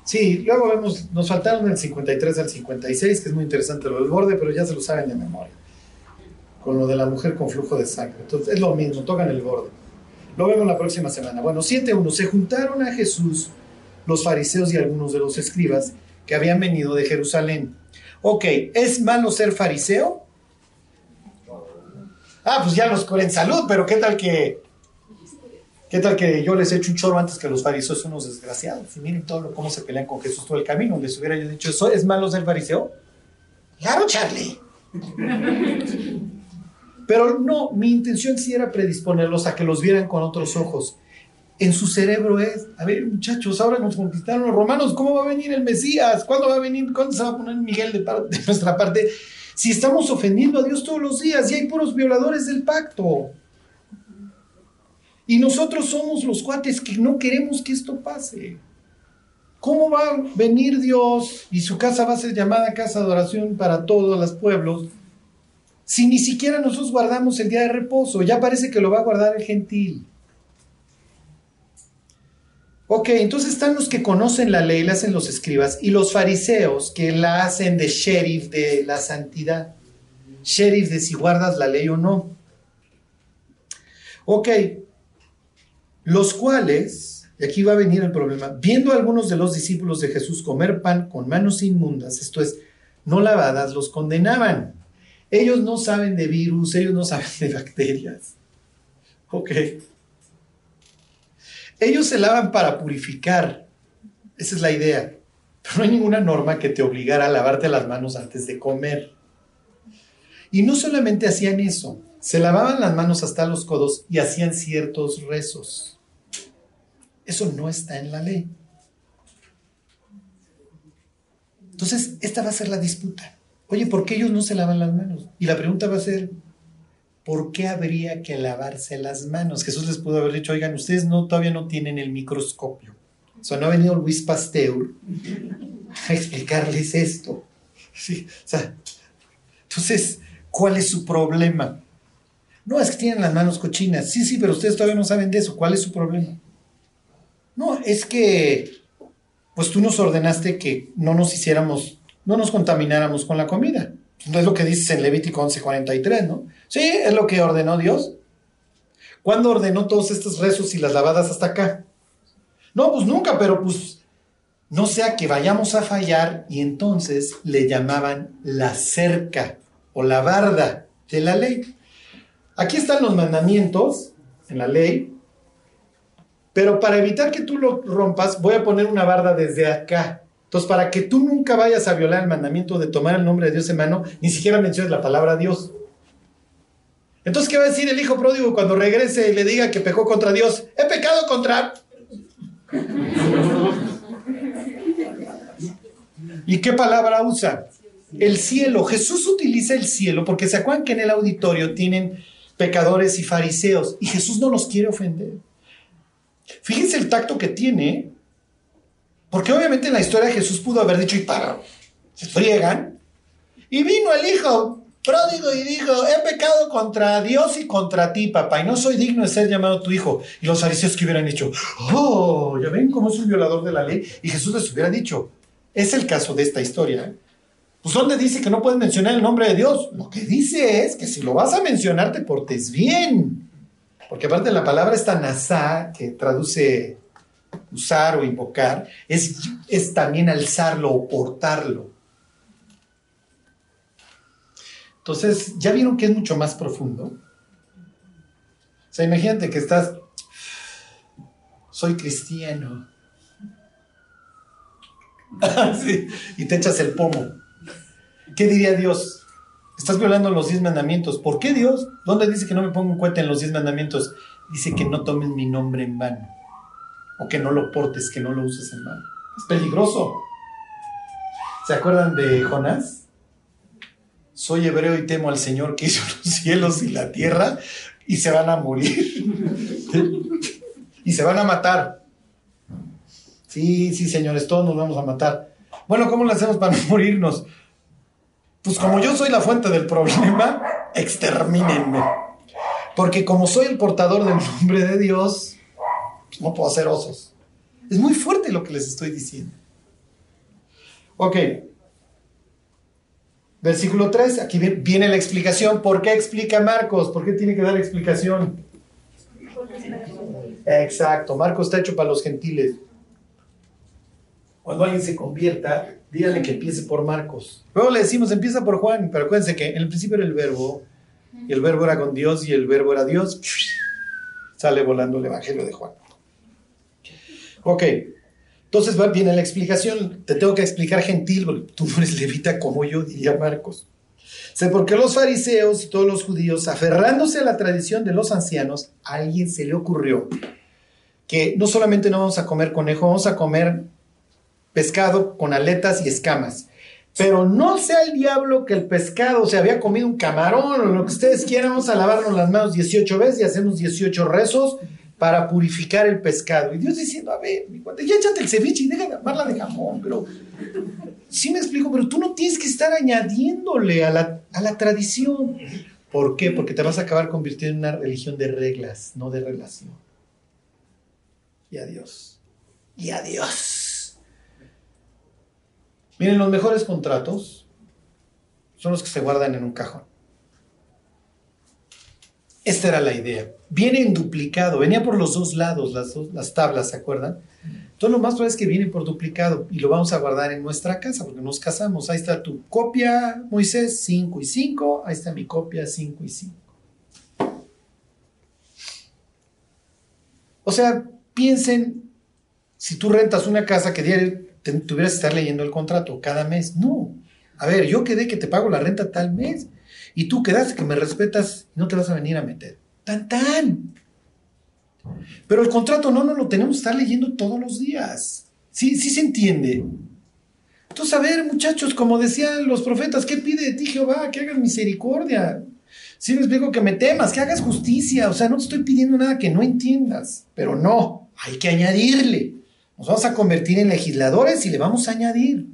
Sí, luego vemos, nos faltaron el 53 al 56, que es muy interesante lo del borde, pero ya se lo saben de memoria. Con lo de la mujer con flujo de sangre. Entonces es lo mismo, tocan el borde. Lo vemos la próxima semana. Bueno, 7.1. Se juntaron a Jesús los fariseos y algunos de los escribas que habían venido de Jerusalén Ok, ¿es malo ser fariseo? Ah, pues ya los en salud, pero ¿qué tal que ¿Qué tal que yo les he hecho un choro antes que los fariseos son unos desgraciados? Y miren todo lo, cómo se pelean con Jesús todo el camino. Les hubiera yo dicho, ¿eso es malo ser fariseo? Claro, Charlie. (laughs) Pero no, mi intención sí era predisponerlos a que los vieran con otros ojos en su cerebro es, a ver muchachos, ahora nos conquistaron los romanos, ¿cómo va a venir el Mesías? ¿Cuándo va a venir? ¿Cuándo se va a poner Miguel de, (laughs) de nuestra parte? Si estamos ofendiendo a Dios todos los días y hay puros violadores del pacto. Y nosotros somos los cuates que no queremos que esto pase. ¿Cómo va a venir Dios y su casa va a ser llamada casa de oración para todos los pueblos Si ni siquiera nosotros guardamos el día de reposo, ya parece que lo va a guardar el gentil. Ok, entonces están los que conocen la ley, la hacen los escribas, y los fariseos que la hacen de sheriff de la santidad. Sheriff de si guardas la ley o no. Ok, los cuales, y aquí va a venir el problema, viendo a algunos de los discípulos de Jesús comer pan con manos inmundas, esto es, no lavadas, los condenaban. Ellos no saben de virus, ellos no saben de bacterias. Ok. Ellos se lavan para purificar. Esa es la idea. Pero no hay ninguna norma que te obligara a lavarte las manos antes de comer. Y no solamente hacían eso, se lavaban las manos hasta los codos y hacían ciertos rezos. Eso no está en la ley. Entonces, esta va a ser la disputa. Oye, ¿por qué ellos no se lavan las manos? Y la pregunta va a ser, ¿por qué habría que lavarse las manos? Jesús les pudo haber dicho, oigan, ustedes no, todavía no tienen el microscopio. O sea, no ha venido Luis Pasteur a explicarles esto. Sí, o sea, entonces, ¿cuál es su problema? No, es que tienen las manos cochinas. Sí, sí, pero ustedes todavía no saben de eso. ¿Cuál es su problema? No, es que, pues tú nos ordenaste que no nos hiciéramos, no nos contamináramos con la comida. No es lo que dices en Levítico 11:43, ¿no? Sí, es lo que ordenó Dios. ¿Cuándo ordenó todos estos rezos y las lavadas hasta acá? No, pues nunca, pero pues no sea que vayamos a fallar y entonces le llamaban la cerca o la barda de la ley. Aquí están los mandamientos en la ley, pero para evitar que tú lo rompas, voy a poner una barda desde acá. Entonces, para que tú nunca vayas a violar el mandamiento de tomar el nombre de Dios en mano, ni siquiera menciones la palabra Dios. Entonces, ¿qué va a decir el hijo pródigo cuando regrese y le diga que pecó contra Dios? He pecado contra... ¿Y qué palabra usa? El cielo. Jesús utiliza el cielo porque se acuerdan que en el auditorio tienen pecadores y fariseos. Y Jesús no los quiere ofender. Fíjense el tacto que tiene, porque obviamente en la historia Jesús pudo haber dicho, y para, se friegan. Y vino el hijo pródigo y dijo, he pecado contra Dios y contra ti, papá, y no soy digno de ser llamado tu hijo. Y los fariseos que hubieran dicho, oh, ya ven cómo es un violador de la ley. Y Jesús les hubiera dicho, es el caso de esta historia. ¿eh? Pues ¿dónde dice que no puedes mencionar el nombre de Dios? Lo que dice es que si lo vas a mencionar te portes bien. Porque aparte la palabra esta nasá, que traduce usar o invocar, es, es también alzarlo o portarlo. Entonces, ¿ya vieron que es mucho más profundo? O sea, imagínate que estás, soy cristiano. (laughs) y te echas el pomo. ¿Qué diría Dios? Estás violando los diez mandamientos. ¿Por qué Dios? ¿Dónde dice que no me pongo en cuenta en los diez mandamientos? Dice que no tomes mi nombre en vano. O que no lo portes, que no lo uses en vano. Es peligroso. ¿Se acuerdan de Jonás? Soy hebreo y temo al Señor que hizo (laughs) los cielos y la tierra y se van a morir. (laughs) y se van a matar. Sí, sí, señores, todos nos vamos a matar. Bueno, ¿cómo lo hacemos para no (laughs) morirnos? Pues como yo soy la fuente del problema, extermínenme. Porque como soy el portador del nombre de Dios, no puedo hacer osos. Es muy fuerte lo que les estoy diciendo. Ok. Versículo 3, aquí viene la explicación. ¿Por qué explica Marcos? ¿Por qué tiene que dar explicación? Exacto, Marcos está hecho para los gentiles. Cuando alguien se convierta, dígale que empiece por Marcos. Luego le decimos, empieza por Juan, pero acuérdense que en el principio era el verbo, y el verbo era con Dios, y el verbo era Dios. Sale volando el Evangelio de Juan. Ok, entonces viene la explicación. Te tengo que explicar gentil, porque tú eres levita como yo, diría Marcos. Sé por qué los fariseos y todos los judíos, aferrándose a la tradición de los ancianos, a alguien se le ocurrió que no solamente no vamos a comer conejo, vamos a comer pescado con aletas y escamas. Pero no sea el diablo que el pescado se había comido un camarón o lo que ustedes quieran, vamos a lavarnos las manos 18 veces y hacemos 18 rezos para purificar el pescado. Y Dios diciendo, a ver, ya échate el ceviche y deja de amarla de jamón, pero sí me explico, pero tú no tienes que estar añadiéndole a la, a la tradición. ¿Por qué? Porque te vas a acabar convirtiendo en una religión de reglas, no de relación. Y adiós. Y adiós. Miren, los mejores contratos son los que se guardan en un cajón. Esta era la idea. Viene en duplicado, venía por los dos lados, las, las tablas, ¿se acuerdan? Entonces lo más probable es que viene por duplicado y lo vamos a guardar en nuestra casa porque nos casamos. Ahí está tu copia, Moisés, 5 y 5. Ahí está mi copia, 5 y 5. O sea, piensen, si tú rentas una casa que diario tuvieras que estar leyendo el contrato cada mes. No. A ver, yo quedé que te pago la renta tal mes y tú quedaste que me respetas y no te vas a venir a meter. Tan, tan. Pero el contrato no, no lo tenemos que estar leyendo todos los días. Sí, sí se entiende. Entonces, a ver, muchachos, como decían los profetas, ¿qué pide de ti Jehová? Que hagas misericordia. Si les digo que me temas, que hagas justicia. O sea, no te estoy pidiendo nada que no entiendas. Pero no, hay que añadirle. Nos vamos a convertir en legisladores y le vamos a añadir.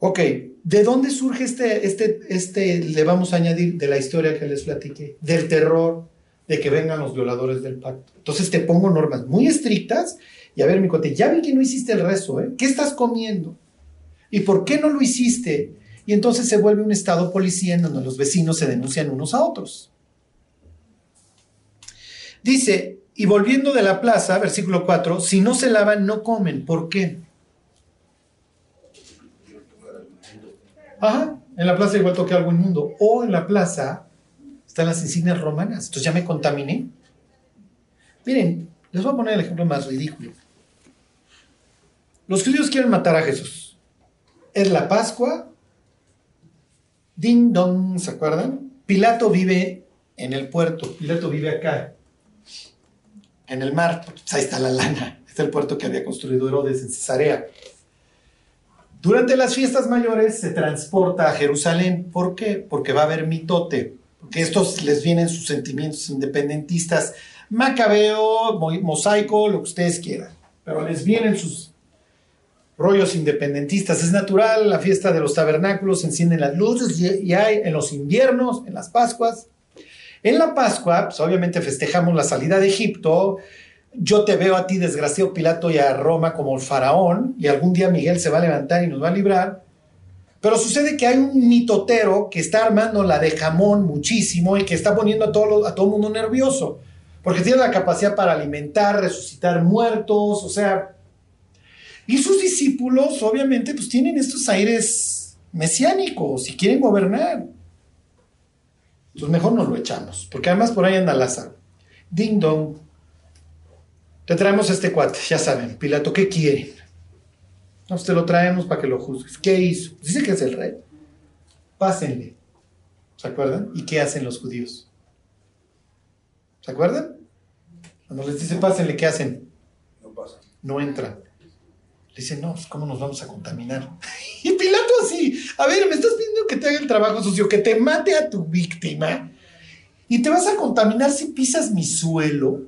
Ok, ¿de dónde surge este, este, este, le vamos a añadir de la historia que les platiqué? Del terror, de que vengan los violadores del pacto. Entonces te pongo normas muy estrictas y a ver, mi cote, ya vi que no hiciste el rezo, ¿eh? ¿Qué estás comiendo? ¿Y por qué no lo hiciste? Y entonces se vuelve un estado policía en donde los vecinos se denuncian unos a otros. Dice, y volviendo de la plaza, versículo 4, si no se lavan, no comen. ¿Por qué? Ajá, en la plaza igual toqué algo inmundo. O en la plaza están las insignias romanas. Entonces ya me contaminé. Miren, les voy a poner el ejemplo más ridículo. Los judíos quieren matar a Jesús. Es la Pascua. Ding dong, ¿se acuerdan? Pilato vive en el puerto. Pilato vive acá, en el mar. Pues ahí está la lana. Este es el puerto que había construido Herodes en Cesarea. Durante las fiestas mayores se transporta a Jerusalén. ¿Por qué? Porque va a haber mitote que estos les vienen sus sentimientos independentistas, macabeo, mosaico, lo que ustedes quieran, pero les vienen sus rollos independentistas. Es natural, la fiesta de los tabernáculos, encienden las luces y, hay en los inviernos, en las Pascuas. En la Pascua, pues obviamente festejamos la salida de Egipto. Yo te veo a ti, desgraciado Pilato, y a Roma como el faraón, y algún día Miguel se va a levantar y nos va a librar. Pero sucede que hay un mitotero que está armando la de jamón muchísimo y que está poniendo a todo, a todo el mundo nervioso. Porque tiene la capacidad para alimentar, resucitar muertos, o sea. Y sus discípulos, obviamente, pues tienen estos aires mesiánicos y quieren gobernar. Entonces mejor no lo echamos, porque además por ahí anda Lázaro. Ding dong. Te traemos este cuate, ya saben, Pilato, ¿qué quieren? Nos te lo traemos para que lo juzgues. ¿Qué hizo? Dice que es el rey. Pásenle. ¿Se acuerdan? ¿Y qué hacen los judíos? ¿Se acuerdan? Cuando les dice pásenle, ¿qué hacen? No pasan. No entran. Le dicen, no, pues, ¿cómo nos vamos a contaminar? (laughs) Y Pilato así, a ver, me estás pidiendo que te haga el trabajo sucio, que te mate a tu víctima. Y te vas a contaminar si pisas mi suelo.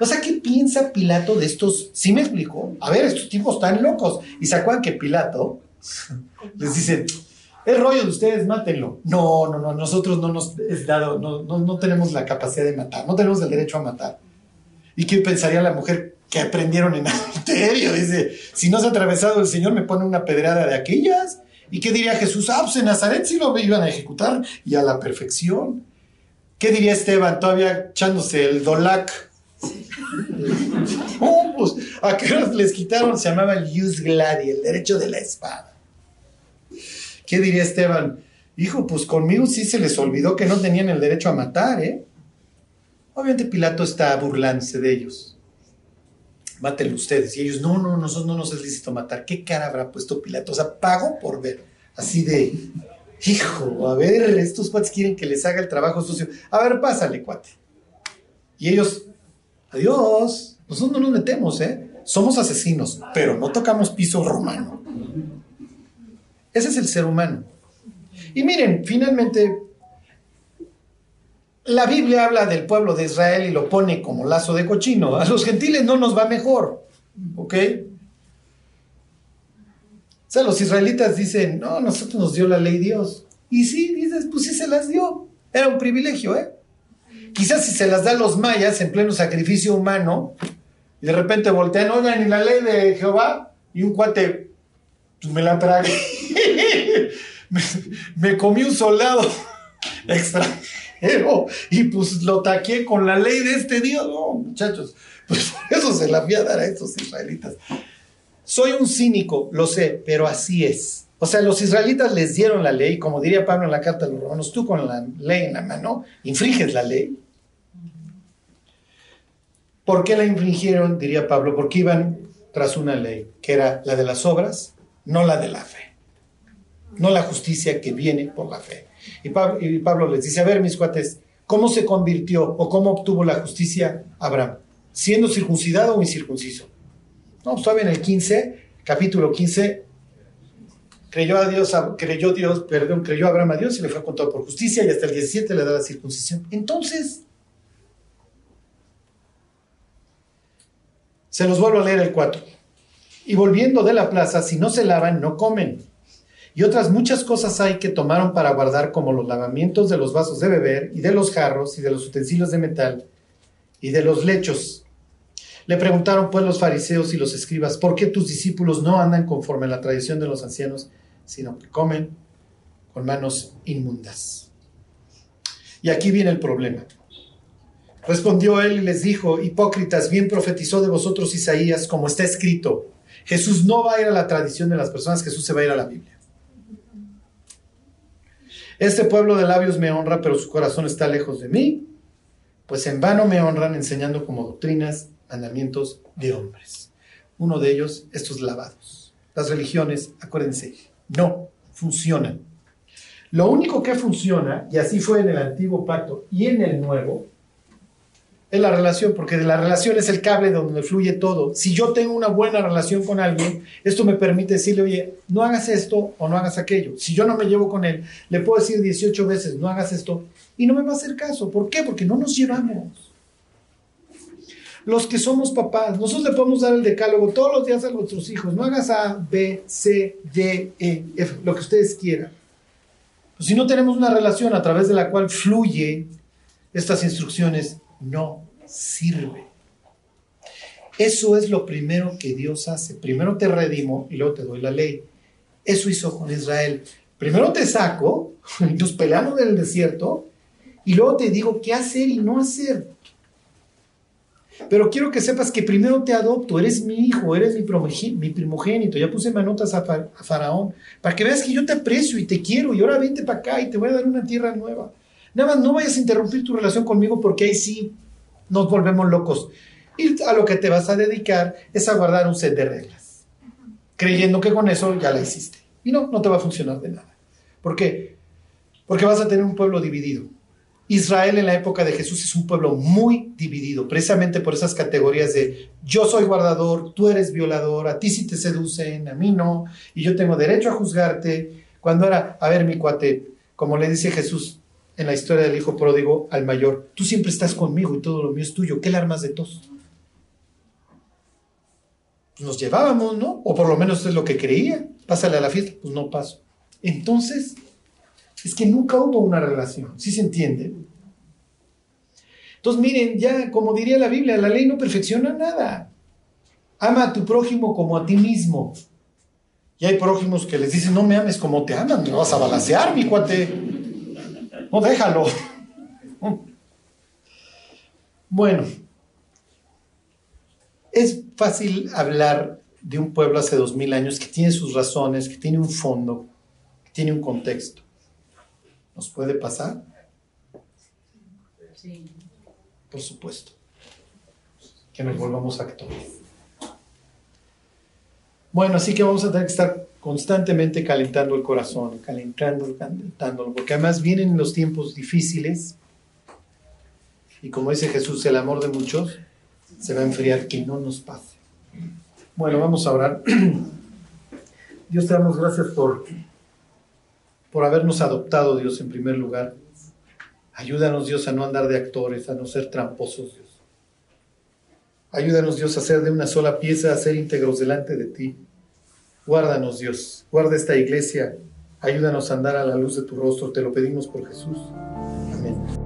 O sea, ¿qué piensa Pilato de estos? ¿Sí me explicó? A ver, estos tipos están locos. Y se acuerdan que Pilato (laughs) les dice, el rollo de ustedes, mátenlo. No, no, no, nosotros no nos es dado, no, no, tenemos la capacidad de matar, no tenemos el derecho a matar. ¿Y qué pensaría la mujer que aprendieron en (laughs) adulterio? Dice, si no se ha atravesado el Señor, me pone una pedrada de aquellas. ¿Y qué diría Jesús? Ah, pues en Nazaret sí lo iban a ejecutar y a la perfección. ¿Qué diría Esteban todavía echándose el dolac (laughs) Oh, pues, ¿a qué les quitaron? Se llamaba el Jus Gladi, el derecho de la espada. ¿Qué diría Esteban? Hijo, pues conmigo sí se les olvidó que no tenían el derecho a matar, ¿eh? Obviamente Pilato está burlándose de ellos. Mátenlo ustedes. Y ellos, no, no, nosotros no nos es lícito matar. ¿Qué cara habrá puesto Pilato? O sea, pago por ver. Así de, hijo, a ver, estos cuates quieren que les haga el trabajo sucio. A ver, pásale, cuate. Y ellos, Adiós. Nosotros no nos metemos, ¿eh? Somos asesinos, pero no tocamos piso romano. Ese es el ser humano. Y miren, finalmente, la Biblia habla del pueblo de Israel y lo pone como lazo de cochino. A los gentiles no nos va mejor, ¿ok? O sea, los israelitas dicen, no, nosotros nos dio la ley Dios. Y sí, dices, pues sí se las dio. Era un privilegio, ¿eh? Quizás si se las da a los mayas en pleno sacrificio humano, y de repente voltean, oigan, y la ley de Jehová, y un cuate, pues me la tragué. (laughs) me, comí un soldado (laughs) extranjero y pues lo taqué con la ley de este Dios. No, muchachos, pues por eso se la voy a dar a estos israelitas. Soy un cínico, lo sé, pero así es. O sea, los israelitas les dieron la ley, como diría Pablo en la carta de los romanos, tú con la ley en la mano infringes la ley. ¿Por qué la infringieron? Diría Pablo, porque iban tras una ley, que era la de las obras, no la de la fe. No la justicia que viene por la fe. Y Pablo, les dice, a ver, mis cuates, ¿cómo se convirtió o cómo obtuvo la justicia Abraham? ¿Siendo circuncidado o incircunciso? No, pues todavía en el 15, capítulo 15, creyó a Dios, creyó Dios, perdón, creyó Abraham a Dios y le fue contado por justicia y hasta el 17 le da la circuncisión. Entonces, se los vuelvo a leer el 4. Y volviendo de la plaza, si no se lavan, no comen. Y otras muchas cosas hay que tomaron para guardar, como los lavamientos de los vasos de beber, y de los jarros, y de los utensilios de metal, y de los lechos. Le preguntaron pues los fariseos y los escribas, ¿por qué tus discípulos no andan conforme a la tradición de los ancianos, sino que comen con manos inmundas? Y aquí viene el problema. Respondió él y les dijo, hipócritas, bien profetizó de vosotros Isaías, como está escrito. Jesús no va a ir a la tradición de las personas, Jesús se va a ir a la Biblia. Este pueblo de labios me honra, pero su corazón está lejos de mí, pues en vano me honran enseñando como doctrinas mandamientos de hombres. Uno de ellos, estos lavados. Las religiones, acuérdense, no funcionan. Lo único que funciona, y así fue en el antiguo pacto y en el nuevo, es la relación, porque de la relación es el cable donde fluye todo. Si yo tengo una buena relación con alguien, esto me permite decirle, oye, no hagas esto o no hagas aquello. Si yo no me llevo con él, le puedo decir 18 veces, no hagas esto, y no me va a hacer caso. ¿Por qué? Porque no nos llevamos. Los que somos papás, nosotros le podemos dar el decálogo todos los días a nuestros hijos. No hagas A, B, C, D, E, F, lo que ustedes quieran. Pues si no tenemos una relación a través de la cual fluye estas instrucciones, no sirve. Eso es lo primero que Dios hace. Primero te redimo y luego te doy la ley. Eso hizo con Israel. Primero te saco (laughs) nos peleamos en el desierto y luego te digo qué hacer y no hacer. Pero quiero que sepas que primero te adopto, eres mi hijo, eres mi, primogénito. Ya puse manotas a, a Faraón para que veas que yo te aprecio y te quiero y ahora vente para acá y te voy a dar una tierra nueva. Nada más no vayas a interrumpir tu relación conmigo porque ahí sí nos volvemos locos. Y a lo que te vas a dedicar es a guardar un set de reglas, creyendo que con eso ya la hiciste. Y no, no te va a funcionar de nada. ¿Por qué? Porque vas a tener un pueblo dividido. Israel en la época de Jesús es un pueblo muy dividido, precisamente por esas categorías de yo soy guardador, tú eres violador, a ti sí te seducen, a mí no, y yo tengo derecho a juzgarte. Cuando era, a ver mi cuate, como le dice Jesús en la historia del hijo pródigo al mayor, tú siempre estás conmigo y todo lo mío es tuyo, ¿qué le de tos? Nos llevábamos, ¿no? O por lo menos es lo que creía, pásale a la fiesta, pues no paso. Entonces, es que nunca hubo una relación, ¿sí se entiende? Entonces, miren, ya como diría la Biblia, la ley no perfecciona nada. Ama a tu prójimo como a ti mismo. Y hay prójimos que les dicen, no me ames como te aman, me vas a balancear, mi cuate. No, déjalo. (laughs) Bueno, es fácil hablar de un pueblo hace dos mil años que tiene sus razones, que tiene un fondo, que tiene un contexto. ¿Nos puede pasar? Sí. Por supuesto. Que nos volvamos actores. Bueno, así que vamos a tener que estar constantemente calentando el corazón, calentando, calentándolo, porque además vienen los tiempos difíciles y como dice Jesús, el amor de muchos se va a enfriar, que no nos pase. Bueno, vamos a orar. (clears throat) Dios te damos gracias por por habernos adoptado, Dios, en primer lugar. Ayúdanos, Dios, a no andar de actores, a no ser tramposos, Dios. Ayúdanos, Dios, a ser de una sola pieza, a ser íntegros delante de ti. Guárdanos, Dios. Guarda esta iglesia. Ayúdanos a andar a la luz de tu rostro. Te lo pedimos por Jesús. Amén.